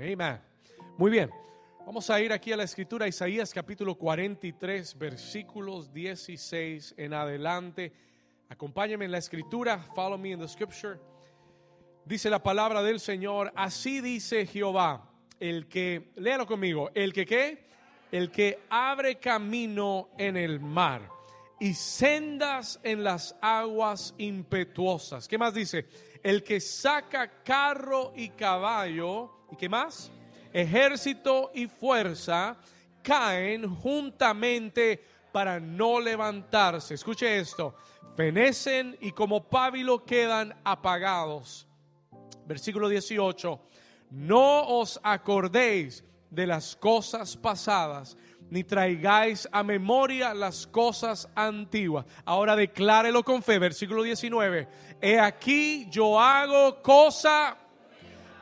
Amén. Muy bien. Vamos a ir aquí a la escritura, Isaías capítulo 43, versículos 16 en adelante. Acompáñame en la escritura, follow me in the scripture. Dice la palabra del Señor, así dice Jehová, el que, léalo conmigo, el que qué, el que abre camino en el mar y sendas en las aguas impetuosas. ¿Qué más dice? El que saca carro y caballo ¿Y qué más? Ejército y fuerza caen juntamente para no levantarse. Escuche esto. Fenecen y como pábilo quedan apagados. Versículo 18. No os acordéis de las cosas pasadas, ni traigáis a memoria las cosas antiguas. Ahora declárelo con fe. Versículo 19. He aquí yo hago cosa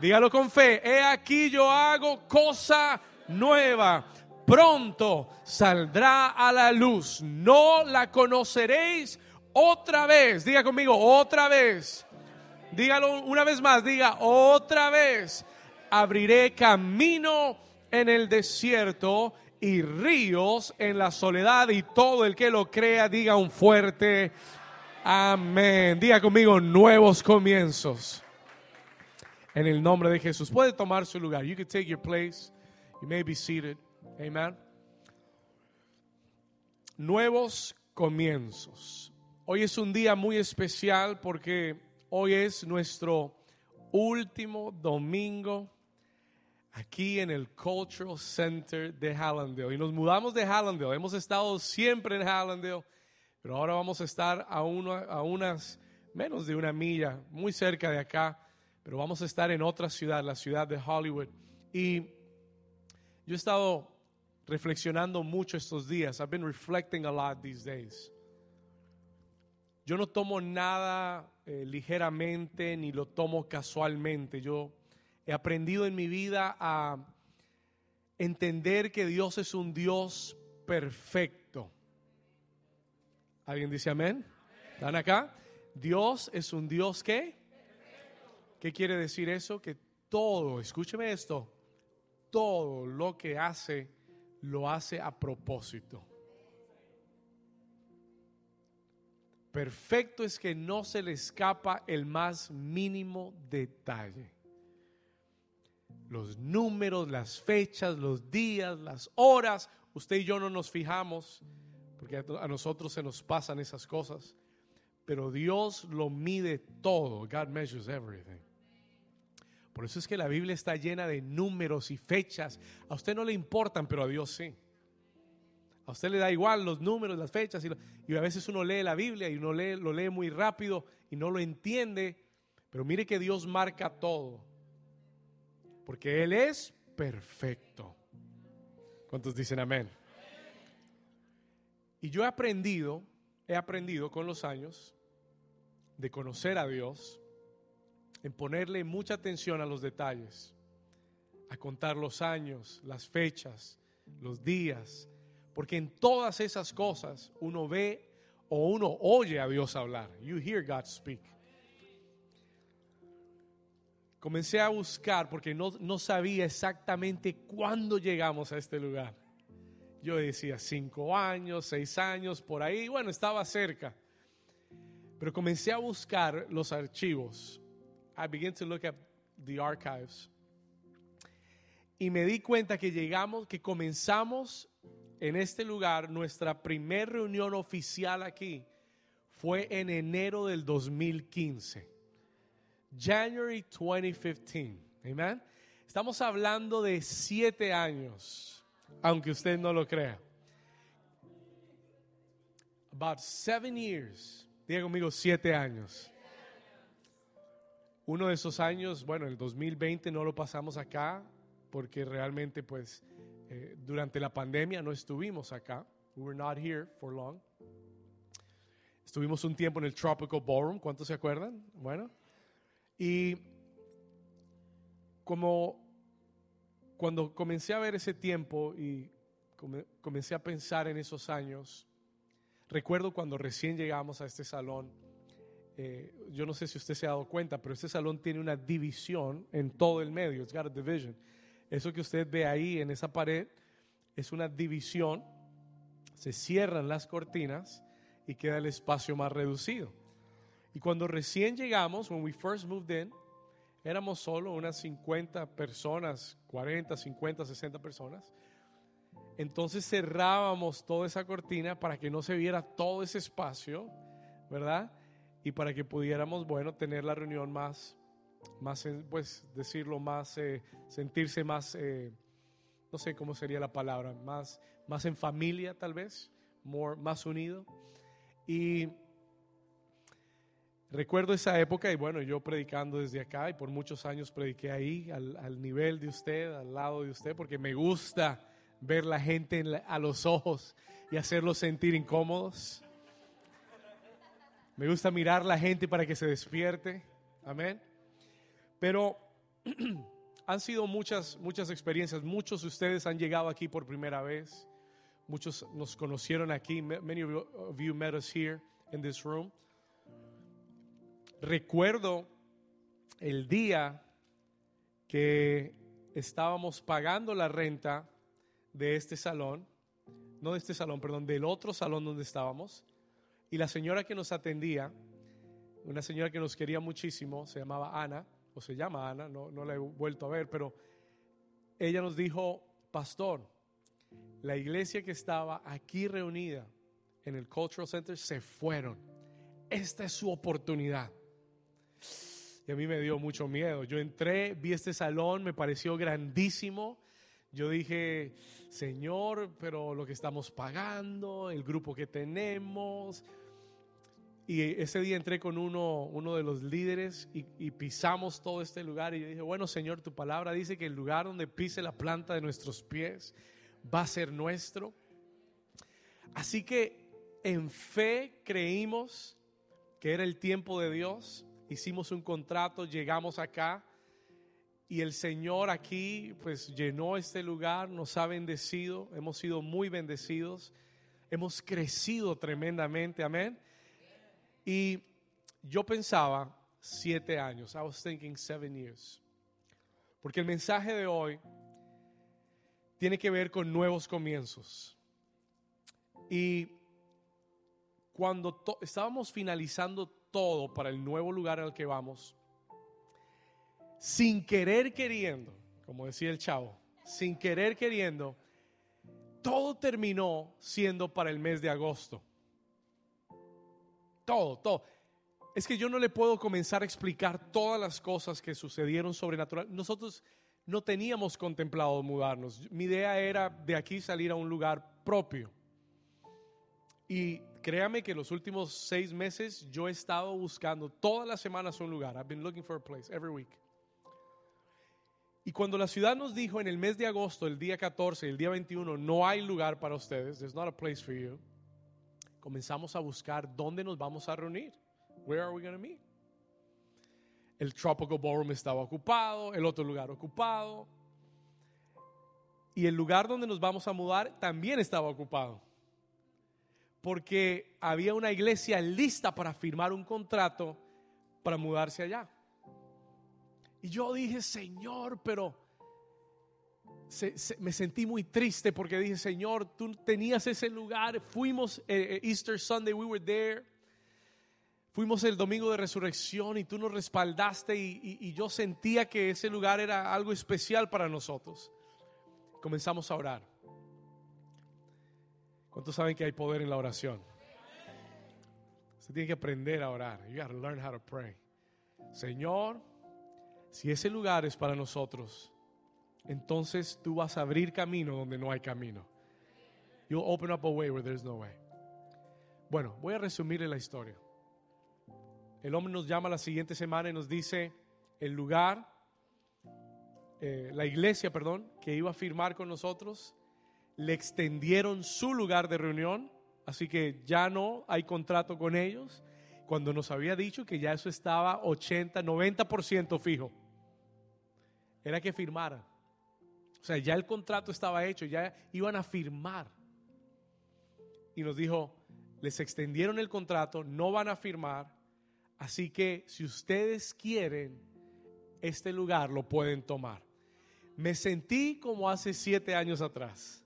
Dígalo con fe. He aquí yo hago cosa nueva. Pronto saldrá a la luz. No la conoceréis otra vez. Diga conmigo, otra vez. Dígalo una vez más. Diga, otra vez. Abriré camino en el desierto y ríos en la soledad. Y todo el que lo crea, diga un fuerte amén. Diga conmigo, nuevos comienzos en el nombre de Jesús. Puede tomar su lugar. You can take your place. You may be seated. Amen. Nuevos comienzos. Hoy es un día muy especial porque hoy es nuestro último domingo aquí en el Cultural Center de Hallandale. Y nos mudamos de Hallandale. Hemos estado siempre en Hallandale, pero ahora vamos a estar a, a unas menos de una milla, muy cerca de acá pero vamos a estar en otra ciudad, la ciudad de Hollywood. Y yo he estado reflexionando mucho estos días. I've been reflecting a lot these days. Yo no tomo nada eh, ligeramente ni lo tomo casualmente. Yo he aprendido en mi vida a entender que Dios es un Dios perfecto. ¿Alguien dice amén? ¿Están acá? Dios es un Dios que ¿Qué quiere decir eso? Que todo, escúcheme esto, todo lo que hace, lo hace a propósito. Perfecto es que no se le escapa el más mínimo detalle. Los números, las fechas, los días, las horas, usted y yo no nos fijamos porque a nosotros se nos pasan esas cosas, pero Dios lo mide todo. God measures everything. Por eso es que la Biblia está llena de números y fechas. A usted no le importan, pero a Dios sí. A usted le da igual los números, las fechas. Y, a veces uno lee la Biblia y uno lo lee muy rápido y no lo entiende. Pero mire que Dios marca todo. Porque Él es perfecto. ¿Cuántos dicen amén? Y yo he aprendido, he aprendido con los años de conocer a Dios en ponerle mucha atención a los detalles, a contar los años, las fechas, los días, porque en todas esas cosas uno ve o uno oye a Dios hablar. You hear God speak. Comencé a buscar porque no, no sabía exactamente cuándo llegamos a este lugar. Yo decía cinco años, seis años, por ahí, bueno, estaba cerca. Pero comencé a buscar los archivos I began to look at the archives. Y me di cuenta que llegamos, que comenzamos en este lugar, nuestra primera reunión oficial aquí fue en enero del 2015. January 2015. Amen. Estamos hablando de siete años, aunque usted no lo crea. About seven years. Diga conmigo, siete años. Uno de esos años, bueno, el 2020 no lo pasamos acá porque realmente pues eh, durante la pandemia no estuvimos acá. We were not here for long. Estuvimos un tiempo en el Tropical Ballroom, ¿cuántos se acuerdan? Bueno, y como cuando comencé a ver ese tiempo y comencé a pensar en esos años, recuerdo cuando recién llegamos a este salón, eh, yo no sé si usted se ha dado cuenta, pero este salón tiene una división en todo el medio. It's got a division. Eso que usted ve ahí en esa pared es una división. Se cierran las cortinas y queda el espacio más reducido. Y cuando recién llegamos, when we first moved in, éramos solo unas 50 personas, 40, 50, 60 personas. Entonces cerrábamos toda esa cortina para que no se viera todo ese espacio, ¿verdad? Y para que pudiéramos, bueno, tener la reunión más, más pues decirlo, más, eh, sentirse más, eh, no sé cómo sería la palabra, más, más en familia tal vez, more, más unido. Y recuerdo esa época y bueno, yo predicando desde acá y por muchos años prediqué ahí, al, al nivel de usted, al lado de usted, porque me gusta ver la gente a los ojos y hacerlos sentir incómodos. Me gusta mirar la gente para que se despierte. Amén. Pero han sido muchas, muchas experiencias. Muchos de ustedes han llegado aquí por primera vez. Muchos nos conocieron aquí. Many of you met us here in this room. Recuerdo el día que estábamos pagando la renta de este salón, no de este salón, perdón, del otro salón donde estábamos. Y la señora que nos atendía, una señora que nos quería muchísimo, se llamaba Ana, o se llama Ana, no, no la he vuelto a ver, pero ella nos dijo, pastor, la iglesia que estaba aquí reunida en el Cultural Center se fueron. Esta es su oportunidad. Y a mí me dio mucho miedo. Yo entré, vi este salón, me pareció grandísimo yo dije, Señor, pero lo que estamos pagando, el grupo que tenemos. Y ese día entré con uno, uno de los líderes y, pisamos todo este lugar. Y yo dije, bueno, Señor, tu palabra dice que el lugar donde pise la planta de nuestros pies va a ser nuestro. Así que en fe creímos que era el tiempo de Dios. Hicimos un contrato, llegamos acá y el Señor aquí pues llenó este lugar, nos ha bendecido, hemos sido muy bendecidos, hemos crecido tremendamente, amén. Y yo pensaba siete años, I was thinking seven years, porque el mensaje de hoy tiene que ver con nuevos comienzos. Y cuando estábamos finalizando todo para el nuevo lugar al que vamos, sin querer queriendo, como decía el chavo, sin querer queriendo, todo terminó siendo para el mes de agosto. Todo, todo. Es que yo no le puedo comenzar a explicar todas las cosas que sucedieron sobrenatural. Nosotros no teníamos contemplado mudarnos. Mi idea era de aquí salir a un lugar propio. Y créame que los últimos seis meses yo he estado buscando todas las semanas un lugar. I've been looking for a place every week. Y cuando la ciudad nos dijo en el mes de agosto, el día 14, el día 21, no hay lugar para ustedes, there's not a place for you, comenzamos a buscar dónde nos vamos a reunir. Where are we going to meet? El Tropical Ballroom estaba ocupado, el otro lugar ocupado. Y el lugar donde nos vamos a mudar también estaba ocupado. Porque había una iglesia lista para firmar un contrato para mudarse allá. Y yo dije, Señor, pero me sentí muy triste porque dije, Señor, tú tenías ese lugar. Fuimos eh, eh, Easter Sunday, we were there. Fuimos el domingo de resurrección y tú nos respaldaste y, yo sentía que ese lugar era algo especial para nosotros. Comenzamos a orar. ¿Cuántos saben que hay poder en la oración? Usted tiene que aprender a orar. You got to learn how to pray. Señor, si ese lugar es para nosotros, entonces tú vas a abrir camino donde no hay camino. You'll open up a way where there's no way. Bueno, voy a resumirle la historia. El hombre nos llama la siguiente semana y nos dice el lugar, eh, la iglesia, perdón, que iba a firmar con nosotros, le extendieron su lugar de reunión, así que ya no hay contrato con ellos, cuando nos había dicho que ya eso estaba 80, 90% fijo era que firmara. O sea, ya el contrato estaba hecho, ya iban a firmar. Y nos dijo, les extendieron el contrato, no van a firmar, así que si ustedes quieren, este lugar lo pueden tomar. me sentí como hace siete años atrás.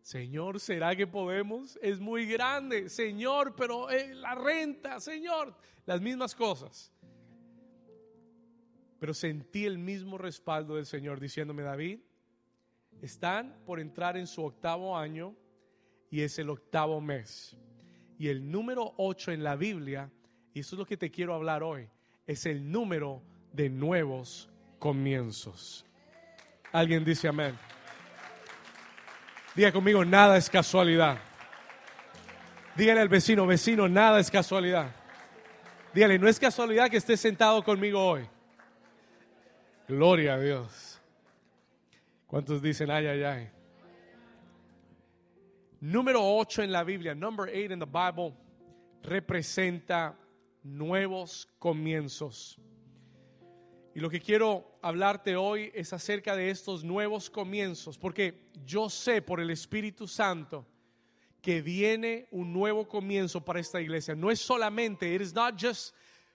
Señor, ¿será que podemos? Es muy grande, Señor, pero eh, la renta, Señor, las mismas cosas. Pero sentí el mismo respaldo del Señor diciéndome, David, están por entrar en su octavo año y es el octavo mes. Y el número 8 en la Biblia, y eso es lo que te quiero hablar hoy, es el número de nuevos comienzos. Alguien dice amén. Diga conmigo, nada es casualidad. Dígale al vecino, vecino, nada es casualidad. Dígale, no es casualidad que esté sentado conmigo hoy. Gloria a Dios. ¿Cuántos dicen ay, ay, ay? Número 8 en la Biblia, number 8 in the Bible, representa nuevos comienzos. Y lo que quiero hablarte hoy es acerca de estos nuevos comienzos, porque yo sé por el Espíritu Santo que viene un nuevo comienzo para esta iglesia. No es solamente, it is not just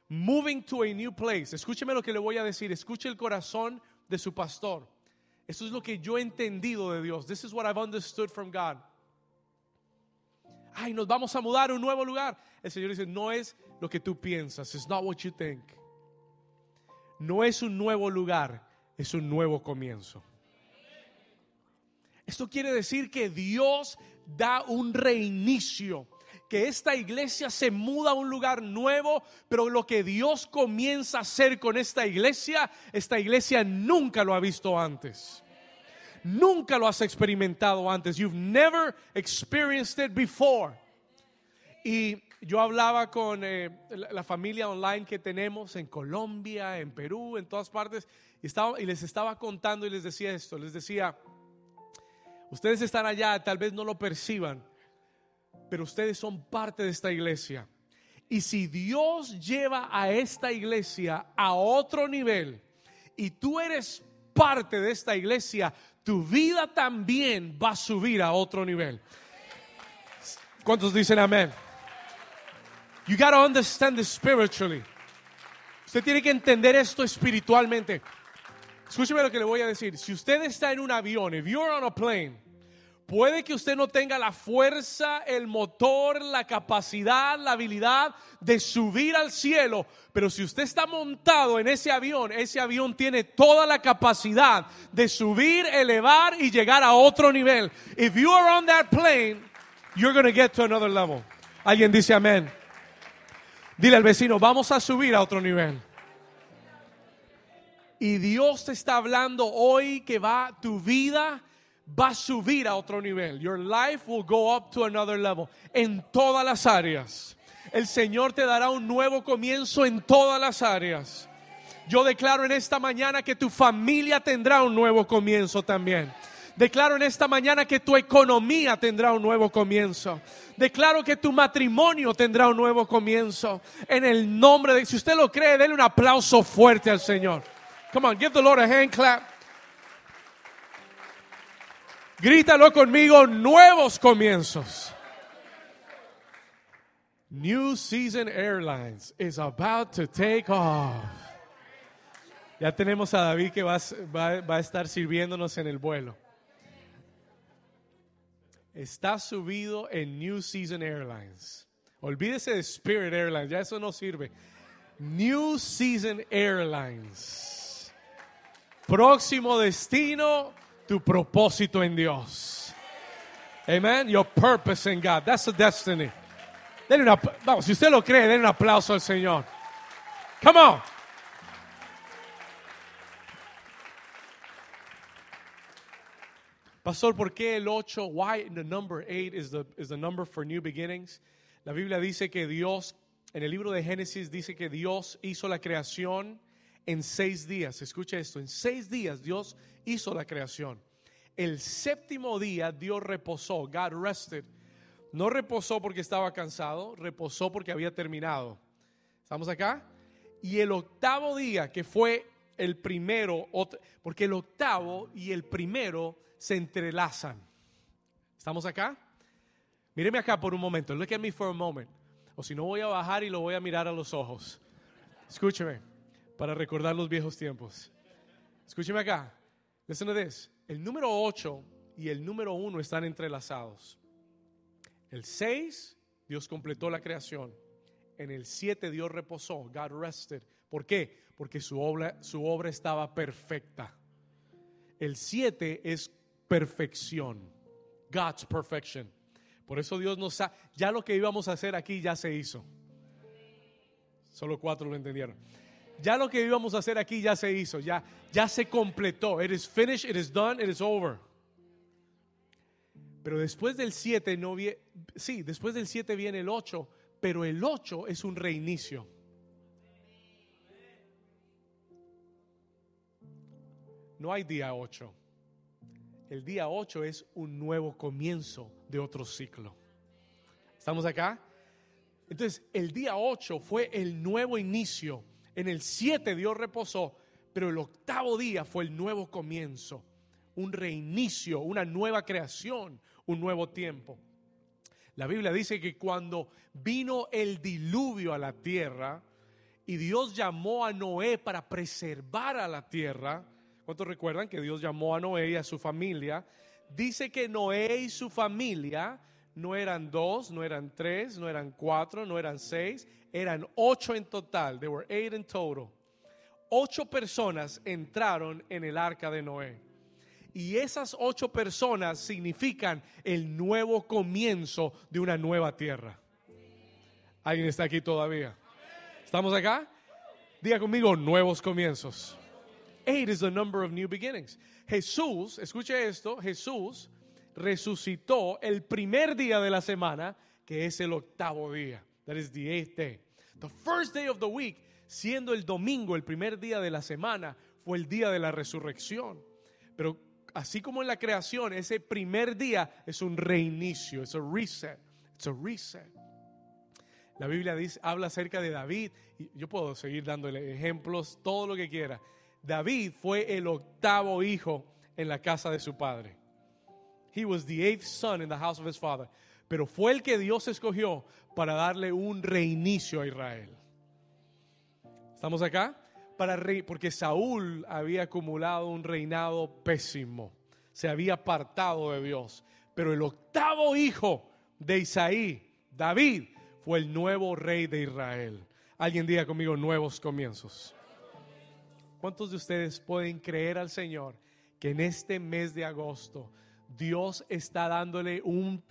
moving to a new place. Escúcheme lo que le voy a decir, escuche el corazón de su pastor. Eso es lo que yo he entendido de Dios. This is what I've understood from God. Ay, nos vamos a mudar a un nuevo lugar. El Señor dice, no es lo que tú piensas. It's not what you think no es un nuevo lugar, es un nuevo comienzo. Esto quiere decir que Dios da un reinicio, que esta iglesia se muda a un lugar nuevo, pero lo que Dios comienza a hacer con esta iglesia, esta iglesia nunca lo ha visto antes. Nunca lo has experimentado antes. You've never experienced it before. Y yo hablaba con eh, la, familia online que tenemos en Colombia, en Perú, en todas partes, y, les estaba contando y les decía esto, les decía, ustedes están allá, tal vez no lo perciban, pero ustedes son parte de esta iglesia. Y si Dios lleva a esta iglesia a otro nivel y tú eres parte de esta iglesia, tu vida también va a subir a otro nivel. ¿Cuántos dicen amén? You got to understand this spiritually. Usted tiene que entender esto espiritualmente. Escúcheme lo que le voy a decir. Si usted está en un avión, if you're on a plane, puede que usted no tenga la fuerza, el motor, la capacidad, la habilidad de subir al cielo, pero si usted está montado en ese avión, ese avión tiene toda la capacidad de subir, elevar y llegar a otro nivel. If you are on that plane, you're going to get to another level. Alguien dice amén. Dile al vecino, vamos a subir a otro nivel. Y Dios te está hablando hoy que va tu vida va a subir a otro nivel. Your life will go up to another level en todas las áreas. El Señor te dará un nuevo comienzo en todas las áreas. Yo declaro en esta mañana que tu familia tendrá un nuevo comienzo también. Declaro en esta mañana que tu economía tendrá un nuevo comienzo. Declaro que tu matrimonio tendrá un nuevo comienzo. En el nombre de, si usted lo cree, denle un aplauso fuerte al Señor. Come on, give the Lord a hand clap. Grítalo conmigo, nuevos comienzos. New Season Airlines is about to take off. Ya tenemos a David que va, va a estar sirviéndonos en el vuelo está subido en New Season Airlines. Olvídese de Spirit Airlines, ya eso no sirve. New Season Airlines. Próximo destino, tu propósito en Dios. Amen. Your purpose in God. That's the destiny. vamos, si usted lo cree, den un aplauso al Señor. Come on. Pastor, ¿por qué el 8? Why the number 8 is the, is the number for new beginnings? La Biblia dice que Dios, en el libro de Génesis dice que Dios hizo la creación en seis días. Escucha esto, en seis días Dios hizo la creación. El séptimo día Dios reposó, God rested. No reposó porque estaba cansado, reposó porque había terminado. ¿Estamos acá? Y el octavo día, que fue el primero, porque el octavo y el primero se entrelazan. ¿Estamos acá? Míreme acá por un momento. Look at me for a moment. O si no, voy a bajar y lo voy a mirar a los ojos. Escúcheme, para recordar los viejos tiempos. Escúcheme acá. Listen to this. El número 8 y el número 1 están entrelazados. El 6, Dios completó la creación. En el 7 Dios reposó, God rested. ¿Por qué? Porque su obra, su obra estaba perfecta. El 7 es perfección. God's perfection. Por eso Dios nos ha, ya lo que íbamos a hacer aquí ya se hizo. Solo cuatro lo entendieron. Ya lo que íbamos a hacer aquí ya se hizo, ya, ya se completó. It is finished, it is done, it is over. Pero después del 7 no viene, sí, después del 7 viene el 8, pero el 8 es un reinicio. No hay día 8. El día 8 es un nuevo comienzo de otro ciclo. ¿Estamos acá? Entonces, el día 8 fue el nuevo inicio en el 7 Dios reposó, pero el octavo día fue el nuevo comienzo, un reinicio, una nueva creación, un nuevo tiempo. La Biblia dice que cuando vino el diluvio a la tierra y Dios llamó a Noé para preservar a la tierra, ¿cuántos recuerdan que Dios llamó a Noé y a su familia? Dice que Noé y su familia no eran dos, no eran tres, no eran cuatro, no eran seis, eran ocho en total. There were eight in total. Ocho personas entraron en el arca de Noé. Y esas ocho personas significan el nuevo comienzo de una nueva tierra. ¿Alguien está aquí todavía? ¿Estamos acá? Diga conmigo, nuevos comienzos. Eight is the number of new beginnings. Jesús, escuche esto, Jesús resucitó el primer día de la semana, que es el octavo día. That is the eighth day. The first day of the week, siendo el domingo, el primer día de la semana, fue el día de la resurrección. Pero así como en la creación, ese primer día es un reinicio, es un reset, it's a reset. La Biblia dice, habla acerca de David, y yo puedo seguir dándole ejemplos, todo lo que quiera. David fue el octavo hijo en la casa de su padre. He was the eighth son in the house of his father. Pero fue el que Dios escogió para darle un reinicio a Israel. ¿Estamos acá? Para porque Saúl había acumulado un reinado pésimo. Se había apartado de Dios. Pero el octavo hijo de Isaí, David, fue el nuevo rey de Israel. Alguien diga conmigo nuevos comienzos. ¿Cuántos de ustedes pueden creer al Señor que en este mes de agosto Dios está dándole un,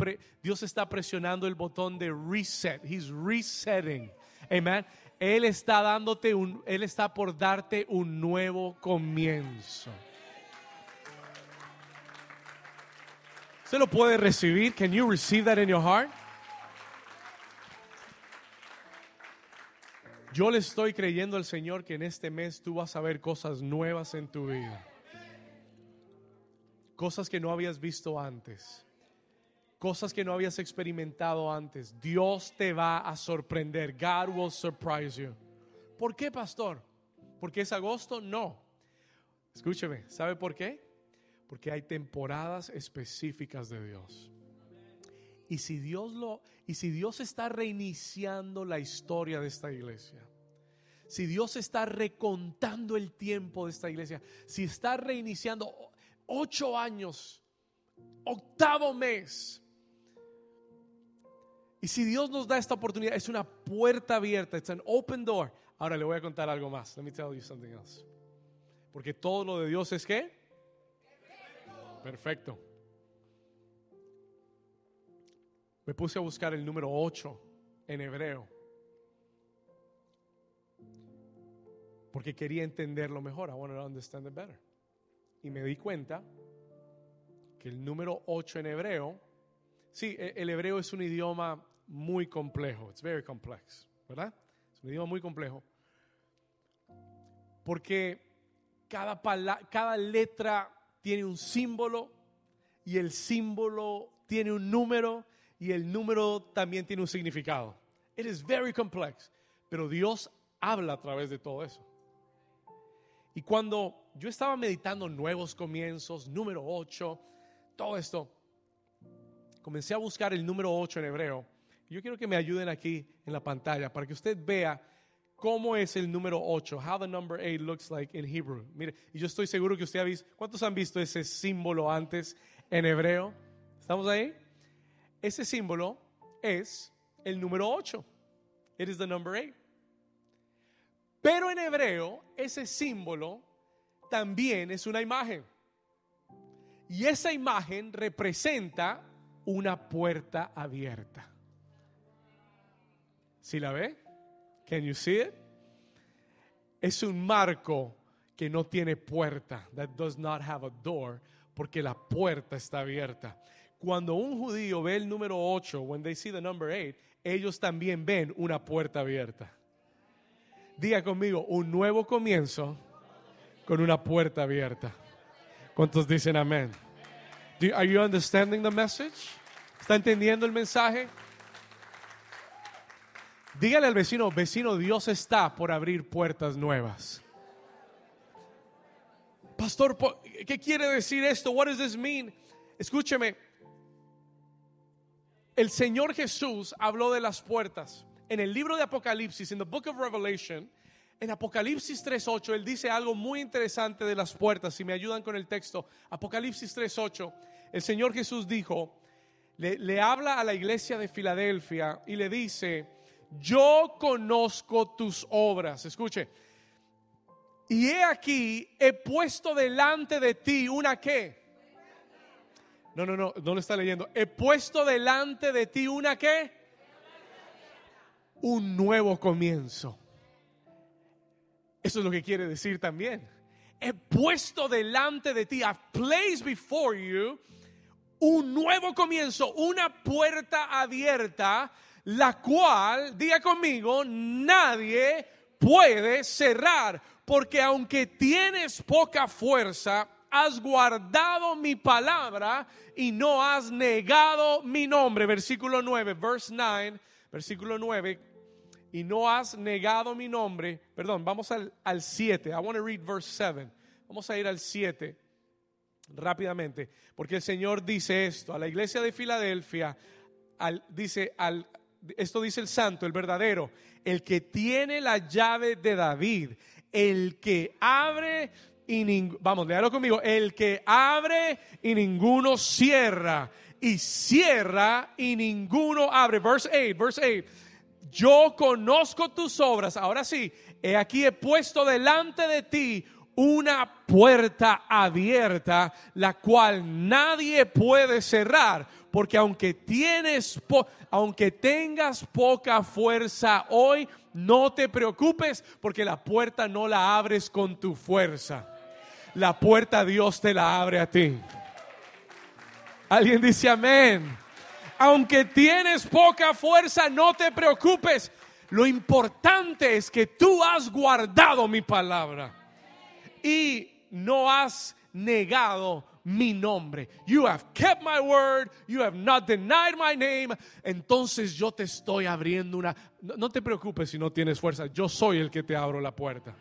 Dios está presionando el botón de reset. He's resetting. Amen. Él está dándote un, Él está por darte un nuevo comienzo. ¿Se lo puede recibir? Can you receive that in your heart? Yo le estoy creyendo al Señor que en este mes tú vas a ver cosas nuevas en tu vida cosas que no habías visto antes, cosas que no habías experimentado antes. Dios te va a sorprender. God will surprise you. ¿Por qué, pastor? ¿Porque es agosto? No. Escúcheme, ¿sabe por qué? Porque hay temporadas específicas de Dios. Y si Dios lo y si Dios está reiniciando la historia de esta iglesia, si Dios está recontando el tiempo de esta iglesia, si está reiniciando ocho años, octavo mes. Y si Dios nos da esta oportunidad, es una puerta abierta, es an open door. Ahora le voy a contar algo más. Let me tell you something else. Porque todo lo de Dios es qué? Perfecto. Perfecto. Me puse a buscar el número 8 en hebreo. Porque quería entenderlo mejor. I wanted to understand it better y me di cuenta que el número 8 en hebreo, sí, e, el hebreo es un idioma muy complejo, it's very complex, ¿verdad? Es un idioma muy complejo. Porque cada, cada letra tiene un símbolo y el símbolo tiene un número y el número también tiene un significado. It is very complex, pero Dios habla a través de todo eso. Y cuando yo estaba meditando nuevos comienzos, número 8, todo esto. Comencé a buscar el número 8 en hebreo. Yo quiero que me ayuden aquí en la pantalla para que usted vea cómo es el número 8, how the number 8 looks like in Hebrew. Mire, y yo estoy seguro que usted ha visto, ¿cuántos han visto ese símbolo antes en hebreo? ¿Estamos ahí? Ese símbolo es el número 8. It is the number 8. Pero en hebreo, ese símbolo también es una imagen. Y esa imagen representa una puerta abierta. ¿Sí la ve? Can you see it? Es un marco que no tiene puerta. That does not have a door. Porque la puerta está abierta. Cuando un judío ve el número 8, when they see the number 8, ellos también ven una puerta abierta. Diga conmigo, un nuevo comienzo con una puerta abierta. ¿Cuántos dicen amén? are you understanding the message? ¿Está entendiendo el mensaje? Dígale al vecino, vecino, Dios está por abrir puertas nuevas. Pastor, ¿qué quiere decir esto? What does this mean? Escúcheme. El Señor Jesús habló de las puertas. En el libro de Apocalipsis, en the book of Revelation, en Apocalipsis 3.8, él dice algo muy interesante de las puertas. Si me ayudan con el texto, Apocalipsis 3.8, el Señor Jesús dijo, le, le habla a la iglesia de Filadelfia y le dice, yo conozco tus obras. Escuche, y he aquí, he puesto delante de ti una qué. No, no, no, no lo está leyendo. He puesto delante de ti una qué. Un nuevo comienzo. Eso es lo que quiere decir también. He puesto delante de ti, I've placed before you un nuevo comienzo, una puerta abierta, la cual, diga conmigo, nadie puede cerrar porque aunque tienes poca fuerza, has guardado mi palabra y no has negado mi nombre. Versículo 9, verse 9, versículo 9, y no has negado mi nombre. Perdón, vamos al, 7. I want to read verse 7. Vamos a ir al 7 rápidamente, porque el Señor dice esto a la iglesia de Filadelfia, al, dice al, esto dice el santo, el verdadero, el que tiene la llave de David, el que abre y vamos, léalo conmigo, el que abre y ninguno cierra, y cierra y ninguno abre. Verse 8, verse 8. Yo conozco tus obras. Ahora sí, he aquí he puesto delante de ti una puerta abierta, la cual nadie puede cerrar, porque aunque tienes aunque tengas poca fuerza hoy, no te preocupes porque la puerta no la abres con tu fuerza. La puerta Dios te la abre a ti. Alguien dice amén. Aunque tienes poca fuerza, no te preocupes. Lo importante es que tú has guardado mi palabra y no has negado mi nombre. You have kept my word, you have not denied my name. Entonces yo te estoy abriendo una... No, te preocupes si no tienes fuerza, yo soy el que te abro la puerta.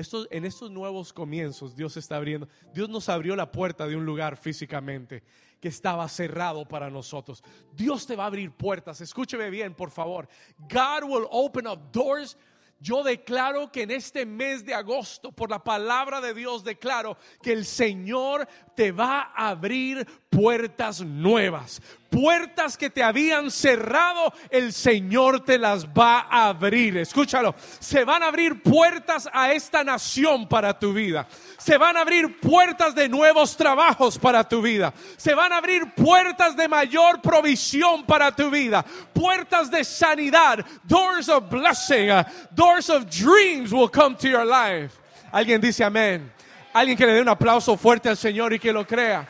Esto, en estos nuevos comienzos Dios está abriendo. Dios nos abrió la puerta de un lugar físicamente que estaba cerrado para nosotros. Dios te va a abrir puertas. Escúcheme bien, por favor. God will open up doors yo declaro que en este mes de agosto, por la palabra de Dios, declaro que el Señor te va a abrir puertas nuevas. Puertas que te habían cerrado, el Señor te las va a abrir. Escúchalo, se van a abrir puertas a esta nación para tu vida. Se van a abrir puertas de nuevos trabajos para tu vida. Se van a abrir puertas de mayor provisión para tu vida. Puertas de sanidad. Doors of blessing. Doors of dreams will come to your life. Alguien dice amén. Alguien que le dé un aplauso fuerte al Señor y que lo crea.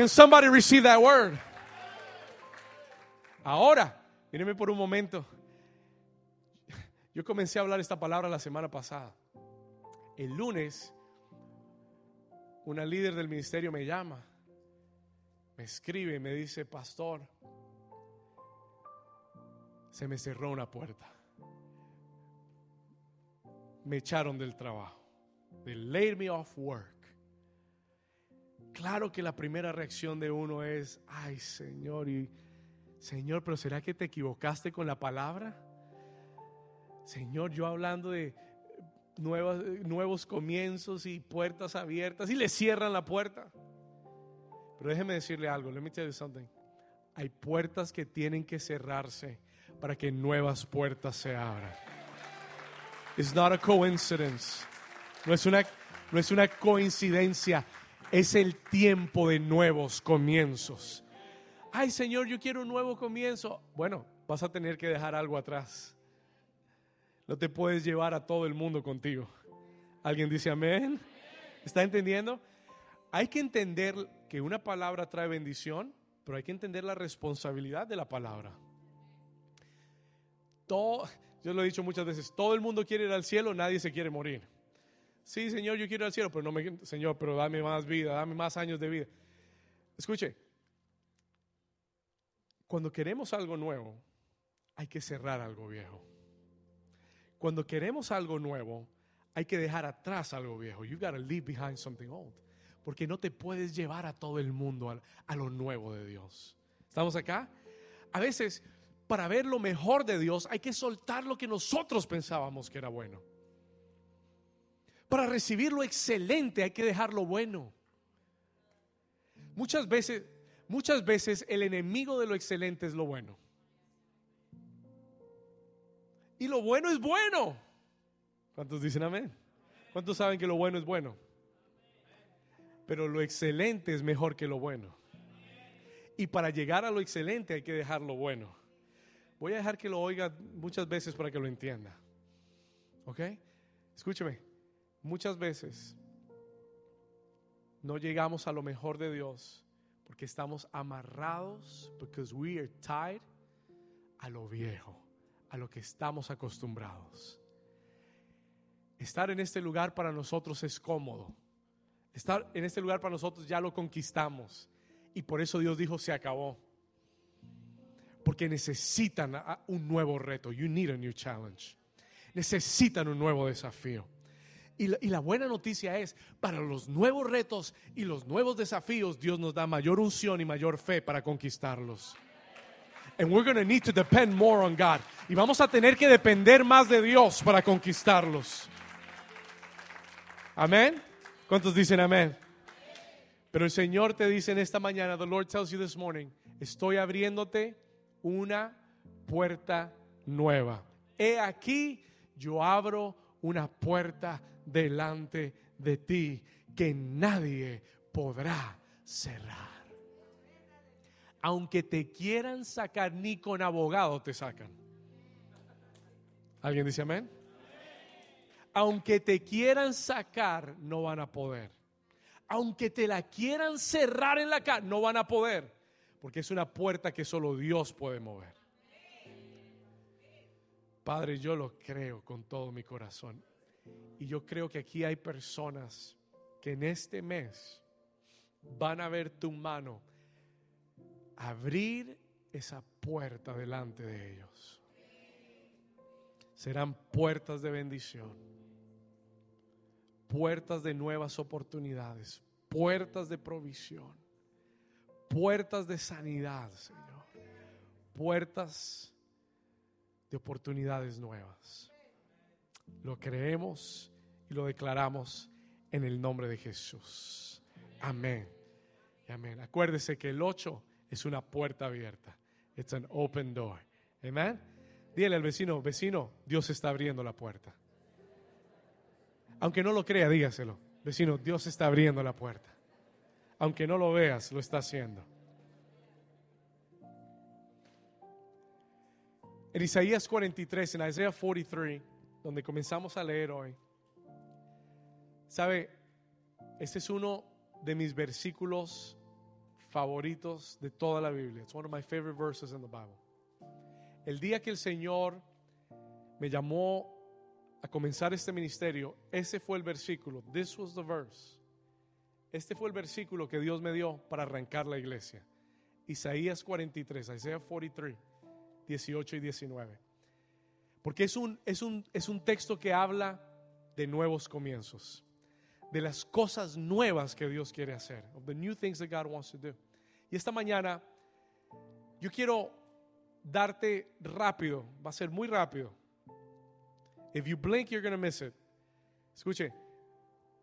Can somebody receive that word? Ahora, míreme por un momento. Yo comencé a hablar esta palabra la semana pasada. El lunes, una líder del ministerio me llama, me escribe y me dice, pastor, se me cerró una puerta. Me echaron del trabajo. They laid me off work. Claro que la primera reacción de uno es, ay Señor, y Señor, pero ¿será que te equivocaste con la palabra? Señor, yo hablando de nuevas, nuevos comienzos y puertas abiertas y le cierran la puerta. Pero déjeme decirle algo, let me tell you something. Hay puertas que tienen que cerrarse para que nuevas puertas se abran. It's not a coincidence. No es una, no es una coincidencia. Es el tiempo de nuevos comienzos. Ay, Señor, yo quiero un nuevo comienzo. Bueno, vas a tener que dejar algo atrás. No te puedes llevar a todo el mundo contigo. ¿Alguien dice amén? ¿Está entendiendo? Hay que entender que una palabra trae bendición, pero hay que entender la responsabilidad de la palabra. Todo, yo lo he dicho muchas veces, todo el mundo quiere ir al cielo, nadie se quiere morir. Sí, Señor, yo quiero ir al cielo, pero no me, Señor, pero dame más vida, dame más años de vida. Escuche, cuando queremos algo nuevo, hay que cerrar algo viejo. Cuando queremos algo nuevo, hay que dejar atrás algo viejo. You gotta leave behind something old. Porque no te puedes llevar a todo el mundo a, a lo nuevo de Dios. ¿Estamos acá? A veces, para ver lo mejor de Dios, hay que soltar lo que nosotros pensábamos que era bueno. Para recibir lo excelente, hay que dejar lo bueno. Muchas veces, muchas veces el enemigo de lo excelente es lo bueno. Y lo bueno es bueno. ¿Cuántos dicen amén? ¿Cuántos saben que lo bueno es bueno? Pero lo excelente es mejor que lo bueno. Y para llegar a lo excelente hay que dejar lo bueno. Voy a dejar que lo oiga muchas veces para que lo entienda. ¿Ok? Escúcheme. Muchas veces no llegamos a lo mejor de Dios porque estamos amarrados, because we are tied a lo viejo a lo que estamos acostumbrados. Estar en este lugar para nosotros es cómodo. Estar en este lugar para nosotros ya lo conquistamos. Y por eso Dios dijo, se acabó. Porque necesitan un nuevo reto. You need a new challenge. Necesitan un nuevo desafío. Y la, buena noticia es, para los nuevos retos y los nuevos desafíos, Dios nos da mayor unción y mayor fe para conquistarlos. And we're going to need to depend more on God. Y vamos a tener que depender más de Dios para conquistarlos. Amén. ¿Cuántos dicen amén? Pero el Señor te dice en esta mañana, the Lord tells you this morning, estoy abriéndote una puerta nueva. He aquí, yo abro una puerta delante de ti que nadie podrá cerrar aunque te quieran sacar, ni con abogado te sacan. ¿Alguien dice amén? Aunque te quieran sacar, no van a poder. Aunque te la quieran cerrar en la cara, no van a poder. Porque es una puerta que solo Dios puede mover. Padre, yo lo creo con todo mi corazón. Y yo creo que aquí hay personas que en este mes van a ver tu mano abrir esa puerta delante de ellos. Serán puertas de bendición, puertas de nuevas oportunidades, puertas de provisión, puertas de sanidad, Señor, puertas de oportunidades nuevas. Lo creemos y lo declaramos en el nombre de Jesús. Amén. Amén. Acuérdese que el 8 es una puerta abierta. It's an open door. Amen. Dile al vecino, vecino, Dios está abriendo la puerta. Aunque no lo crea, dígaselo. Vecino, Dios está abriendo la puerta. Aunque no lo veas, lo está haciendo. En Isaías 43, en Isaías 43, donde comenzamos a leer hoy, ¿sabe? Este es uno de mis versículos favoritos de toda la Biblia. It's one of my favorite verses in the Bible. El día que el Señor me llamó a comenzar este ministerio, ese fue el versículo. This was the verse. Este fue el versículo que Dios me dio para arrancar la iglesia. Isaías 43, Isaías 43, 18 y 19. Porque es un, es un, es un texto que habla de nuevos comienzos de las cosas nuevas que Dios quiere hacer, of the new things that God wants to do. Y esta mañana yo quiero darte rápido, va a ser muy rápido. If you blink, you're going to miss it. Escuche,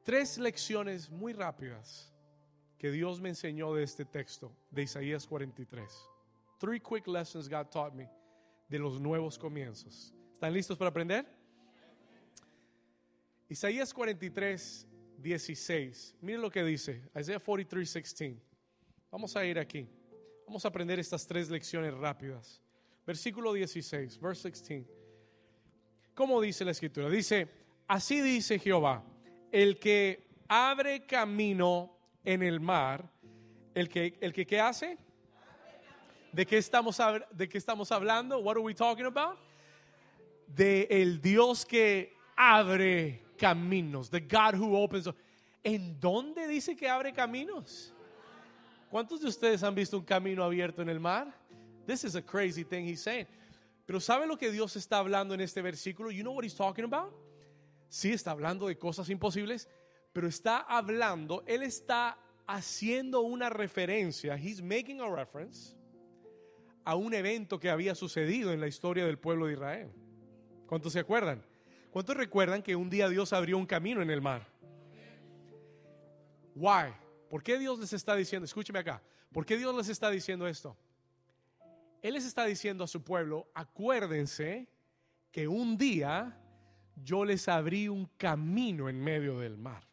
tres lecciones muy rápidas que Dios me enseñó de este texto de Isaías 43. Three quick lessons God taught me de los nuevos comienzos. ¿Están listos para aprender? Isaías 43, 16. Miren lo que dice. Isaías 43, 16. Vamos a ir aquí. Vamos a aprender estas tres lecciones rápidas. Versículo 16, verse 16. ¿Cómo dice la escritura? Dice, así dice Jehová, el que abre camino en el mar, el que, el que ¿qué hace? ¿De qué, estamos, ¿De qué estamos hablando? What are we talking about? De el Dios que abre caminos. The God who opens. ¿En dónde dice que abre caminos? ¿Cuántos de ustedes han visto un camino abierto en el mar? This is a crazy thing he's saying. Pero ¿sabe lo que Dios está hablando en este versículo? You know what he's talking about? Sí, está hablando de cosas imposibles, pero está hablando, él está haciendo una referencia, he's making a reference a un evento que había sucedido en la historia del pueblo de Israel. ¿Cuántos se acuerdan? ¿Cuántos recuerdan que un día Dios abrió un camino en el mar? Why? ¿Por qué Dios les está diciendo? Escúcheme acá. ¿Por qué Dios les está diciendo esto? Él les está diciendo a su pueblo, acuérdense que un día yo les abrí un camino en medio del mar.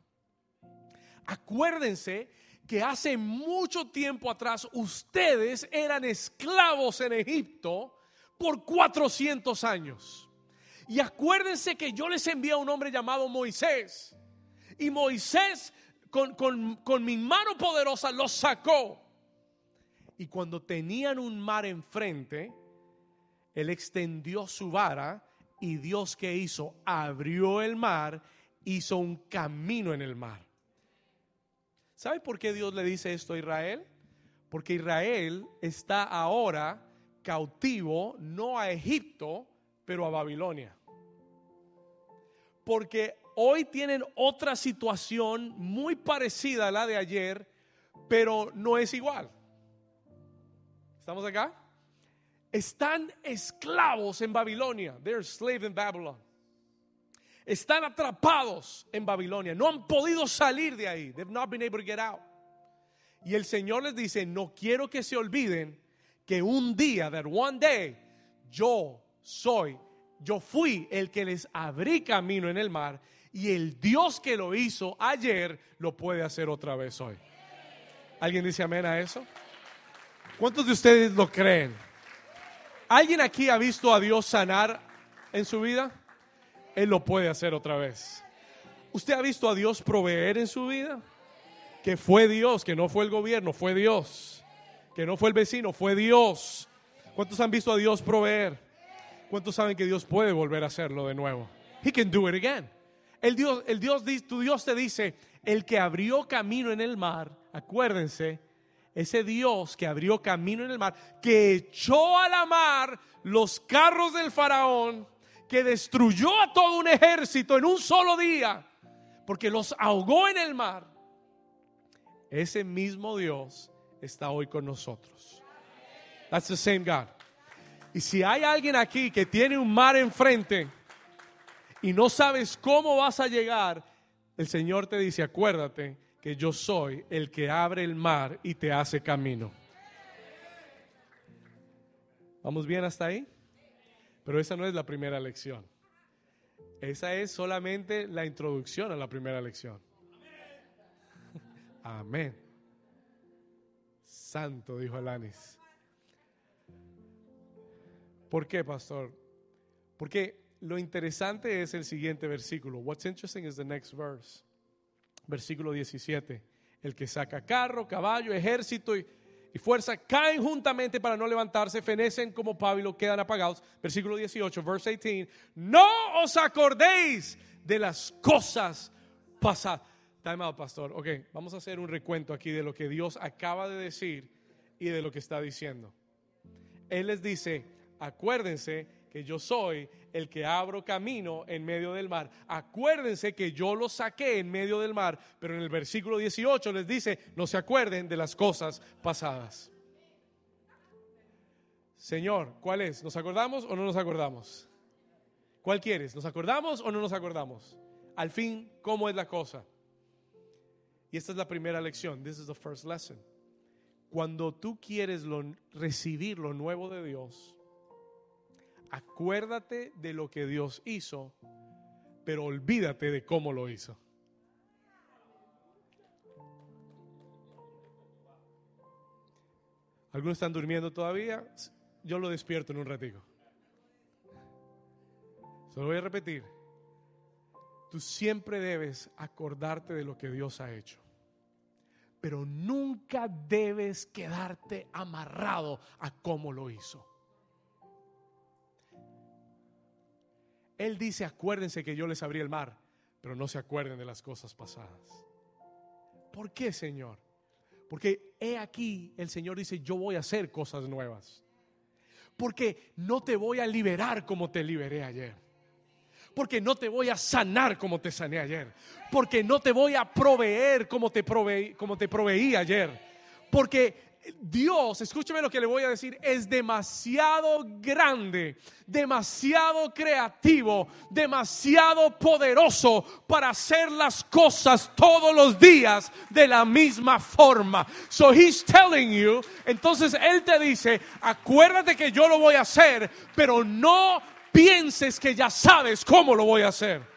Acuérdense que hace mucho tiempo atrás ustedes eran esclavos en Egipto por 400 años. Y acuérdense que yo les envié a un hombre llamado Moisés. Y Moisés con, con mi mano poderosa los sacó. Y cuando tenían un mar enfrente, él extendió su vara y Dios que hizo, abrió el mar, hizo un camino en el mar. ¿Sabe por qué Dios le dice esto a Israel? Porque Israel está ahora cautivo, no a Egipto, pero a Babilonia. Porque hoy tienen otra situación muy parecida a la de ayer, pero no es igual. ¿Estamos acá? Están esclavos en Babilonia. They're slave in Babylon están atrapados en Babilonia, no han podido salir de ahí. They've not been able to get out. Y el Señor les dice, no quiero que se olviden que un día, that one day, yo soy, yo fui el que les abrí camino en el mar y el Dios que lo hizo ayer lo puede hacer otra vez hoy. ¿Alguien dice amén a eso? ¿Cuántos de ustedes lo creen? ¿Alguien aquí ha visto a Dios sanar en su vida? Él lo puede hacer otra vez. ¿Usted ha visto a Dios proveer en su vida? Que fue Dios, que no fue el gobierno, fue Dios. Que no fue el vecino, fue Dios. ¿Cuántos han visto a Dios proveer? ¿Cuántos saben que Dios puede volver a hacerlo de nuevo? He can do it again. El Dios, el Dios, tu Dios te dice, el que abrió camino en el mar, acuérdense, ese Dios que abrió camino en el mar, que echó a la mar los carros del faraón, que destruyó a todo un ejército en un solo día, porque los ahogó en el mar, ese mismo Dios está hoy con nosotros. That's the same God. Y si hay alguien aquí que tiene un mar enfrente y no sabes cómo vas a llegar, el Señor te dice, acuérdate que yo soy el que abre el mar y te hace camino. ¿Vamos bien hasta ahí? Pero esa no es la primera lección. Esa es solamente la introducción a la primera lección. Amén. Santo, dijo Alanis. ¿Por qué, pastor? Porque lo interesante es el siguiente versículo. What's interesting is the next verse. Versículo 17. El que saca carro, caballo, ejército y fuerza caen juntamente para no levantarse, fenecen como pábilo, quedan apagados. Versículo 18, verse 18. No os acordéis de las cosas pasadas. Time out, pastor. Ok, vamos a hacer un recuento aquí de lo que Dios acaba de decir y de lo que está diciendo. Él les dice, acuérdense que yo soy el que abro camino en medio del mar. Acuérdense que yo los saqué en medio del mar, pero en el versículo 18 les dice, no se acuerden de las cosas pasadas. Señor, ¿cuál es? ¿Nos acordamos o no nos acordamos? ¿Cuál quieres? ¿Nos acordamos o no nos acordamos? Al fin, ¿cómo es la cosa? Y esta es la primera lección. This is the first lesson. Cuando tú quieres recibir lo nuevo de Dios, acuérdate de lo que Dios hizo, pero olvídate de cómo lo hizo. ¿Algunos están durmiendo todavía? Yo lo despierto en un ratito. Solo voy a repetir. Tú siempre debes acordarte de lo que Dios ha hecho. Pero nunca debes quedarte amarrado a cómo lo hizo. Él dice, acuérdense que yo les abrí el mar, pero no se acuerden de las cosas pasadas. ¿Por qué, Señor? Porque he aquí, el Señor dice, yo voy a hacer cosas nuevas. Porque no te voy a liberar como te liberé ayer. Porque no te voy a sanar como te sané ayer. Porque no te voy a proveer como te proveí, como te proveí ayer. Porque Dios, escúcheme lo que le voy a decir, es demasiado grande, demasiado creativo, demasiado poderoso para hacer las cosas todos los días de la misma forma. So he's telling you, entonces él te dice, acuérdate que yo lo voy a hacer, pero no pienses que ya sabes cómo lo voy a hacer.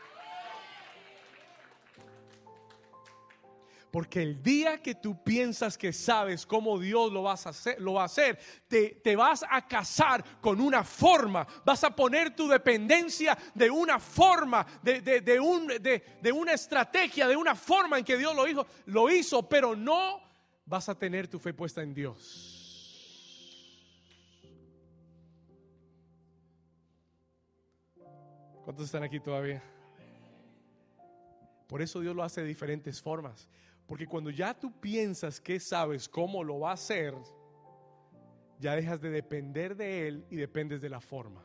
Porque el día que tú piensas que sabes cómo Dios lo, vas a hacer, lo va a hacer, te, te, vas a casar con una forma, vas a poner tu dependencia de una forma, de, de, un, de, una estrategia, de una forma en que Dios lo hizo, lo hizo, pero no vas a tener tu fe puesta en Dios. ¿Cuántos están aquí todavía? Por eso Dios lo hace de diferentes formas. Porque cuando ya tú piensas que sabes cómo lo va a hacer, ya dejas de depender de Él y dependes de la forma.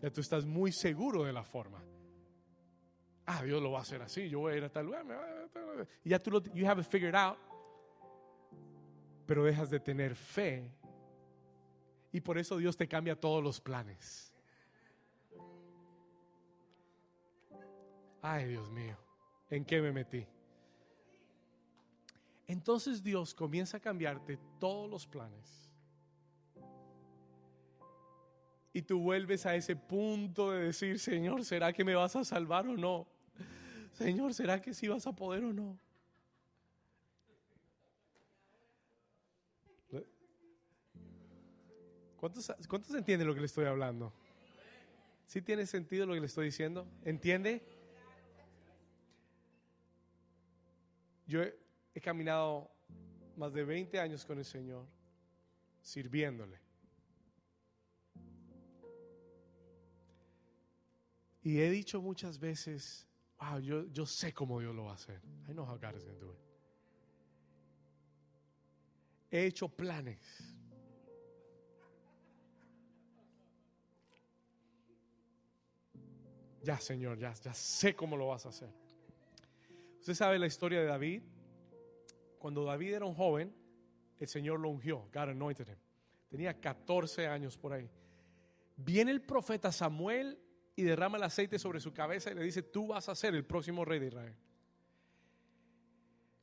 Ya tú estás muy seguro de la forma. Ah, Dios lo va a hacer así, yo voy a ir a tal lugar. Y ya tú lo you have it figured out. Pero dejas de tener fe. Y por eso Dios te cambia todos los planes. Ay, Dios mío, ¿en qué me metí? Entonces Dios comienza a cambiarte todos los planes. Y tú vuelves a ese punto de decir, Señor, ¿será que me vas a salvar o no? Señor, ¿será que sí vas a poder o no? ¿Cuántos, ¿Cuántos entienden lo que le estoy hablando? ¿Sí tiene sentido lo que le estoy diciendo? ¿Entiende? Yo he, caminado más de 20 años con el Señor, sirviéndole. Y he dicho muchas veces, wow, yo, yo sé cómo Dios lo va a hacer. I know how God is going to do it. He hecho planes. Ya, Señor, ya, ya sé cómo lo vas a hacer. Usted sabe la historia de David. Cuando David era un joven, el Señor lo ungió. God anointed him. Tenía 14 años por ahí. Viene el profeta Samuel y derrama el aceite sobre su cabeza y le dice, tú vas a ser el próximo rey de Israel.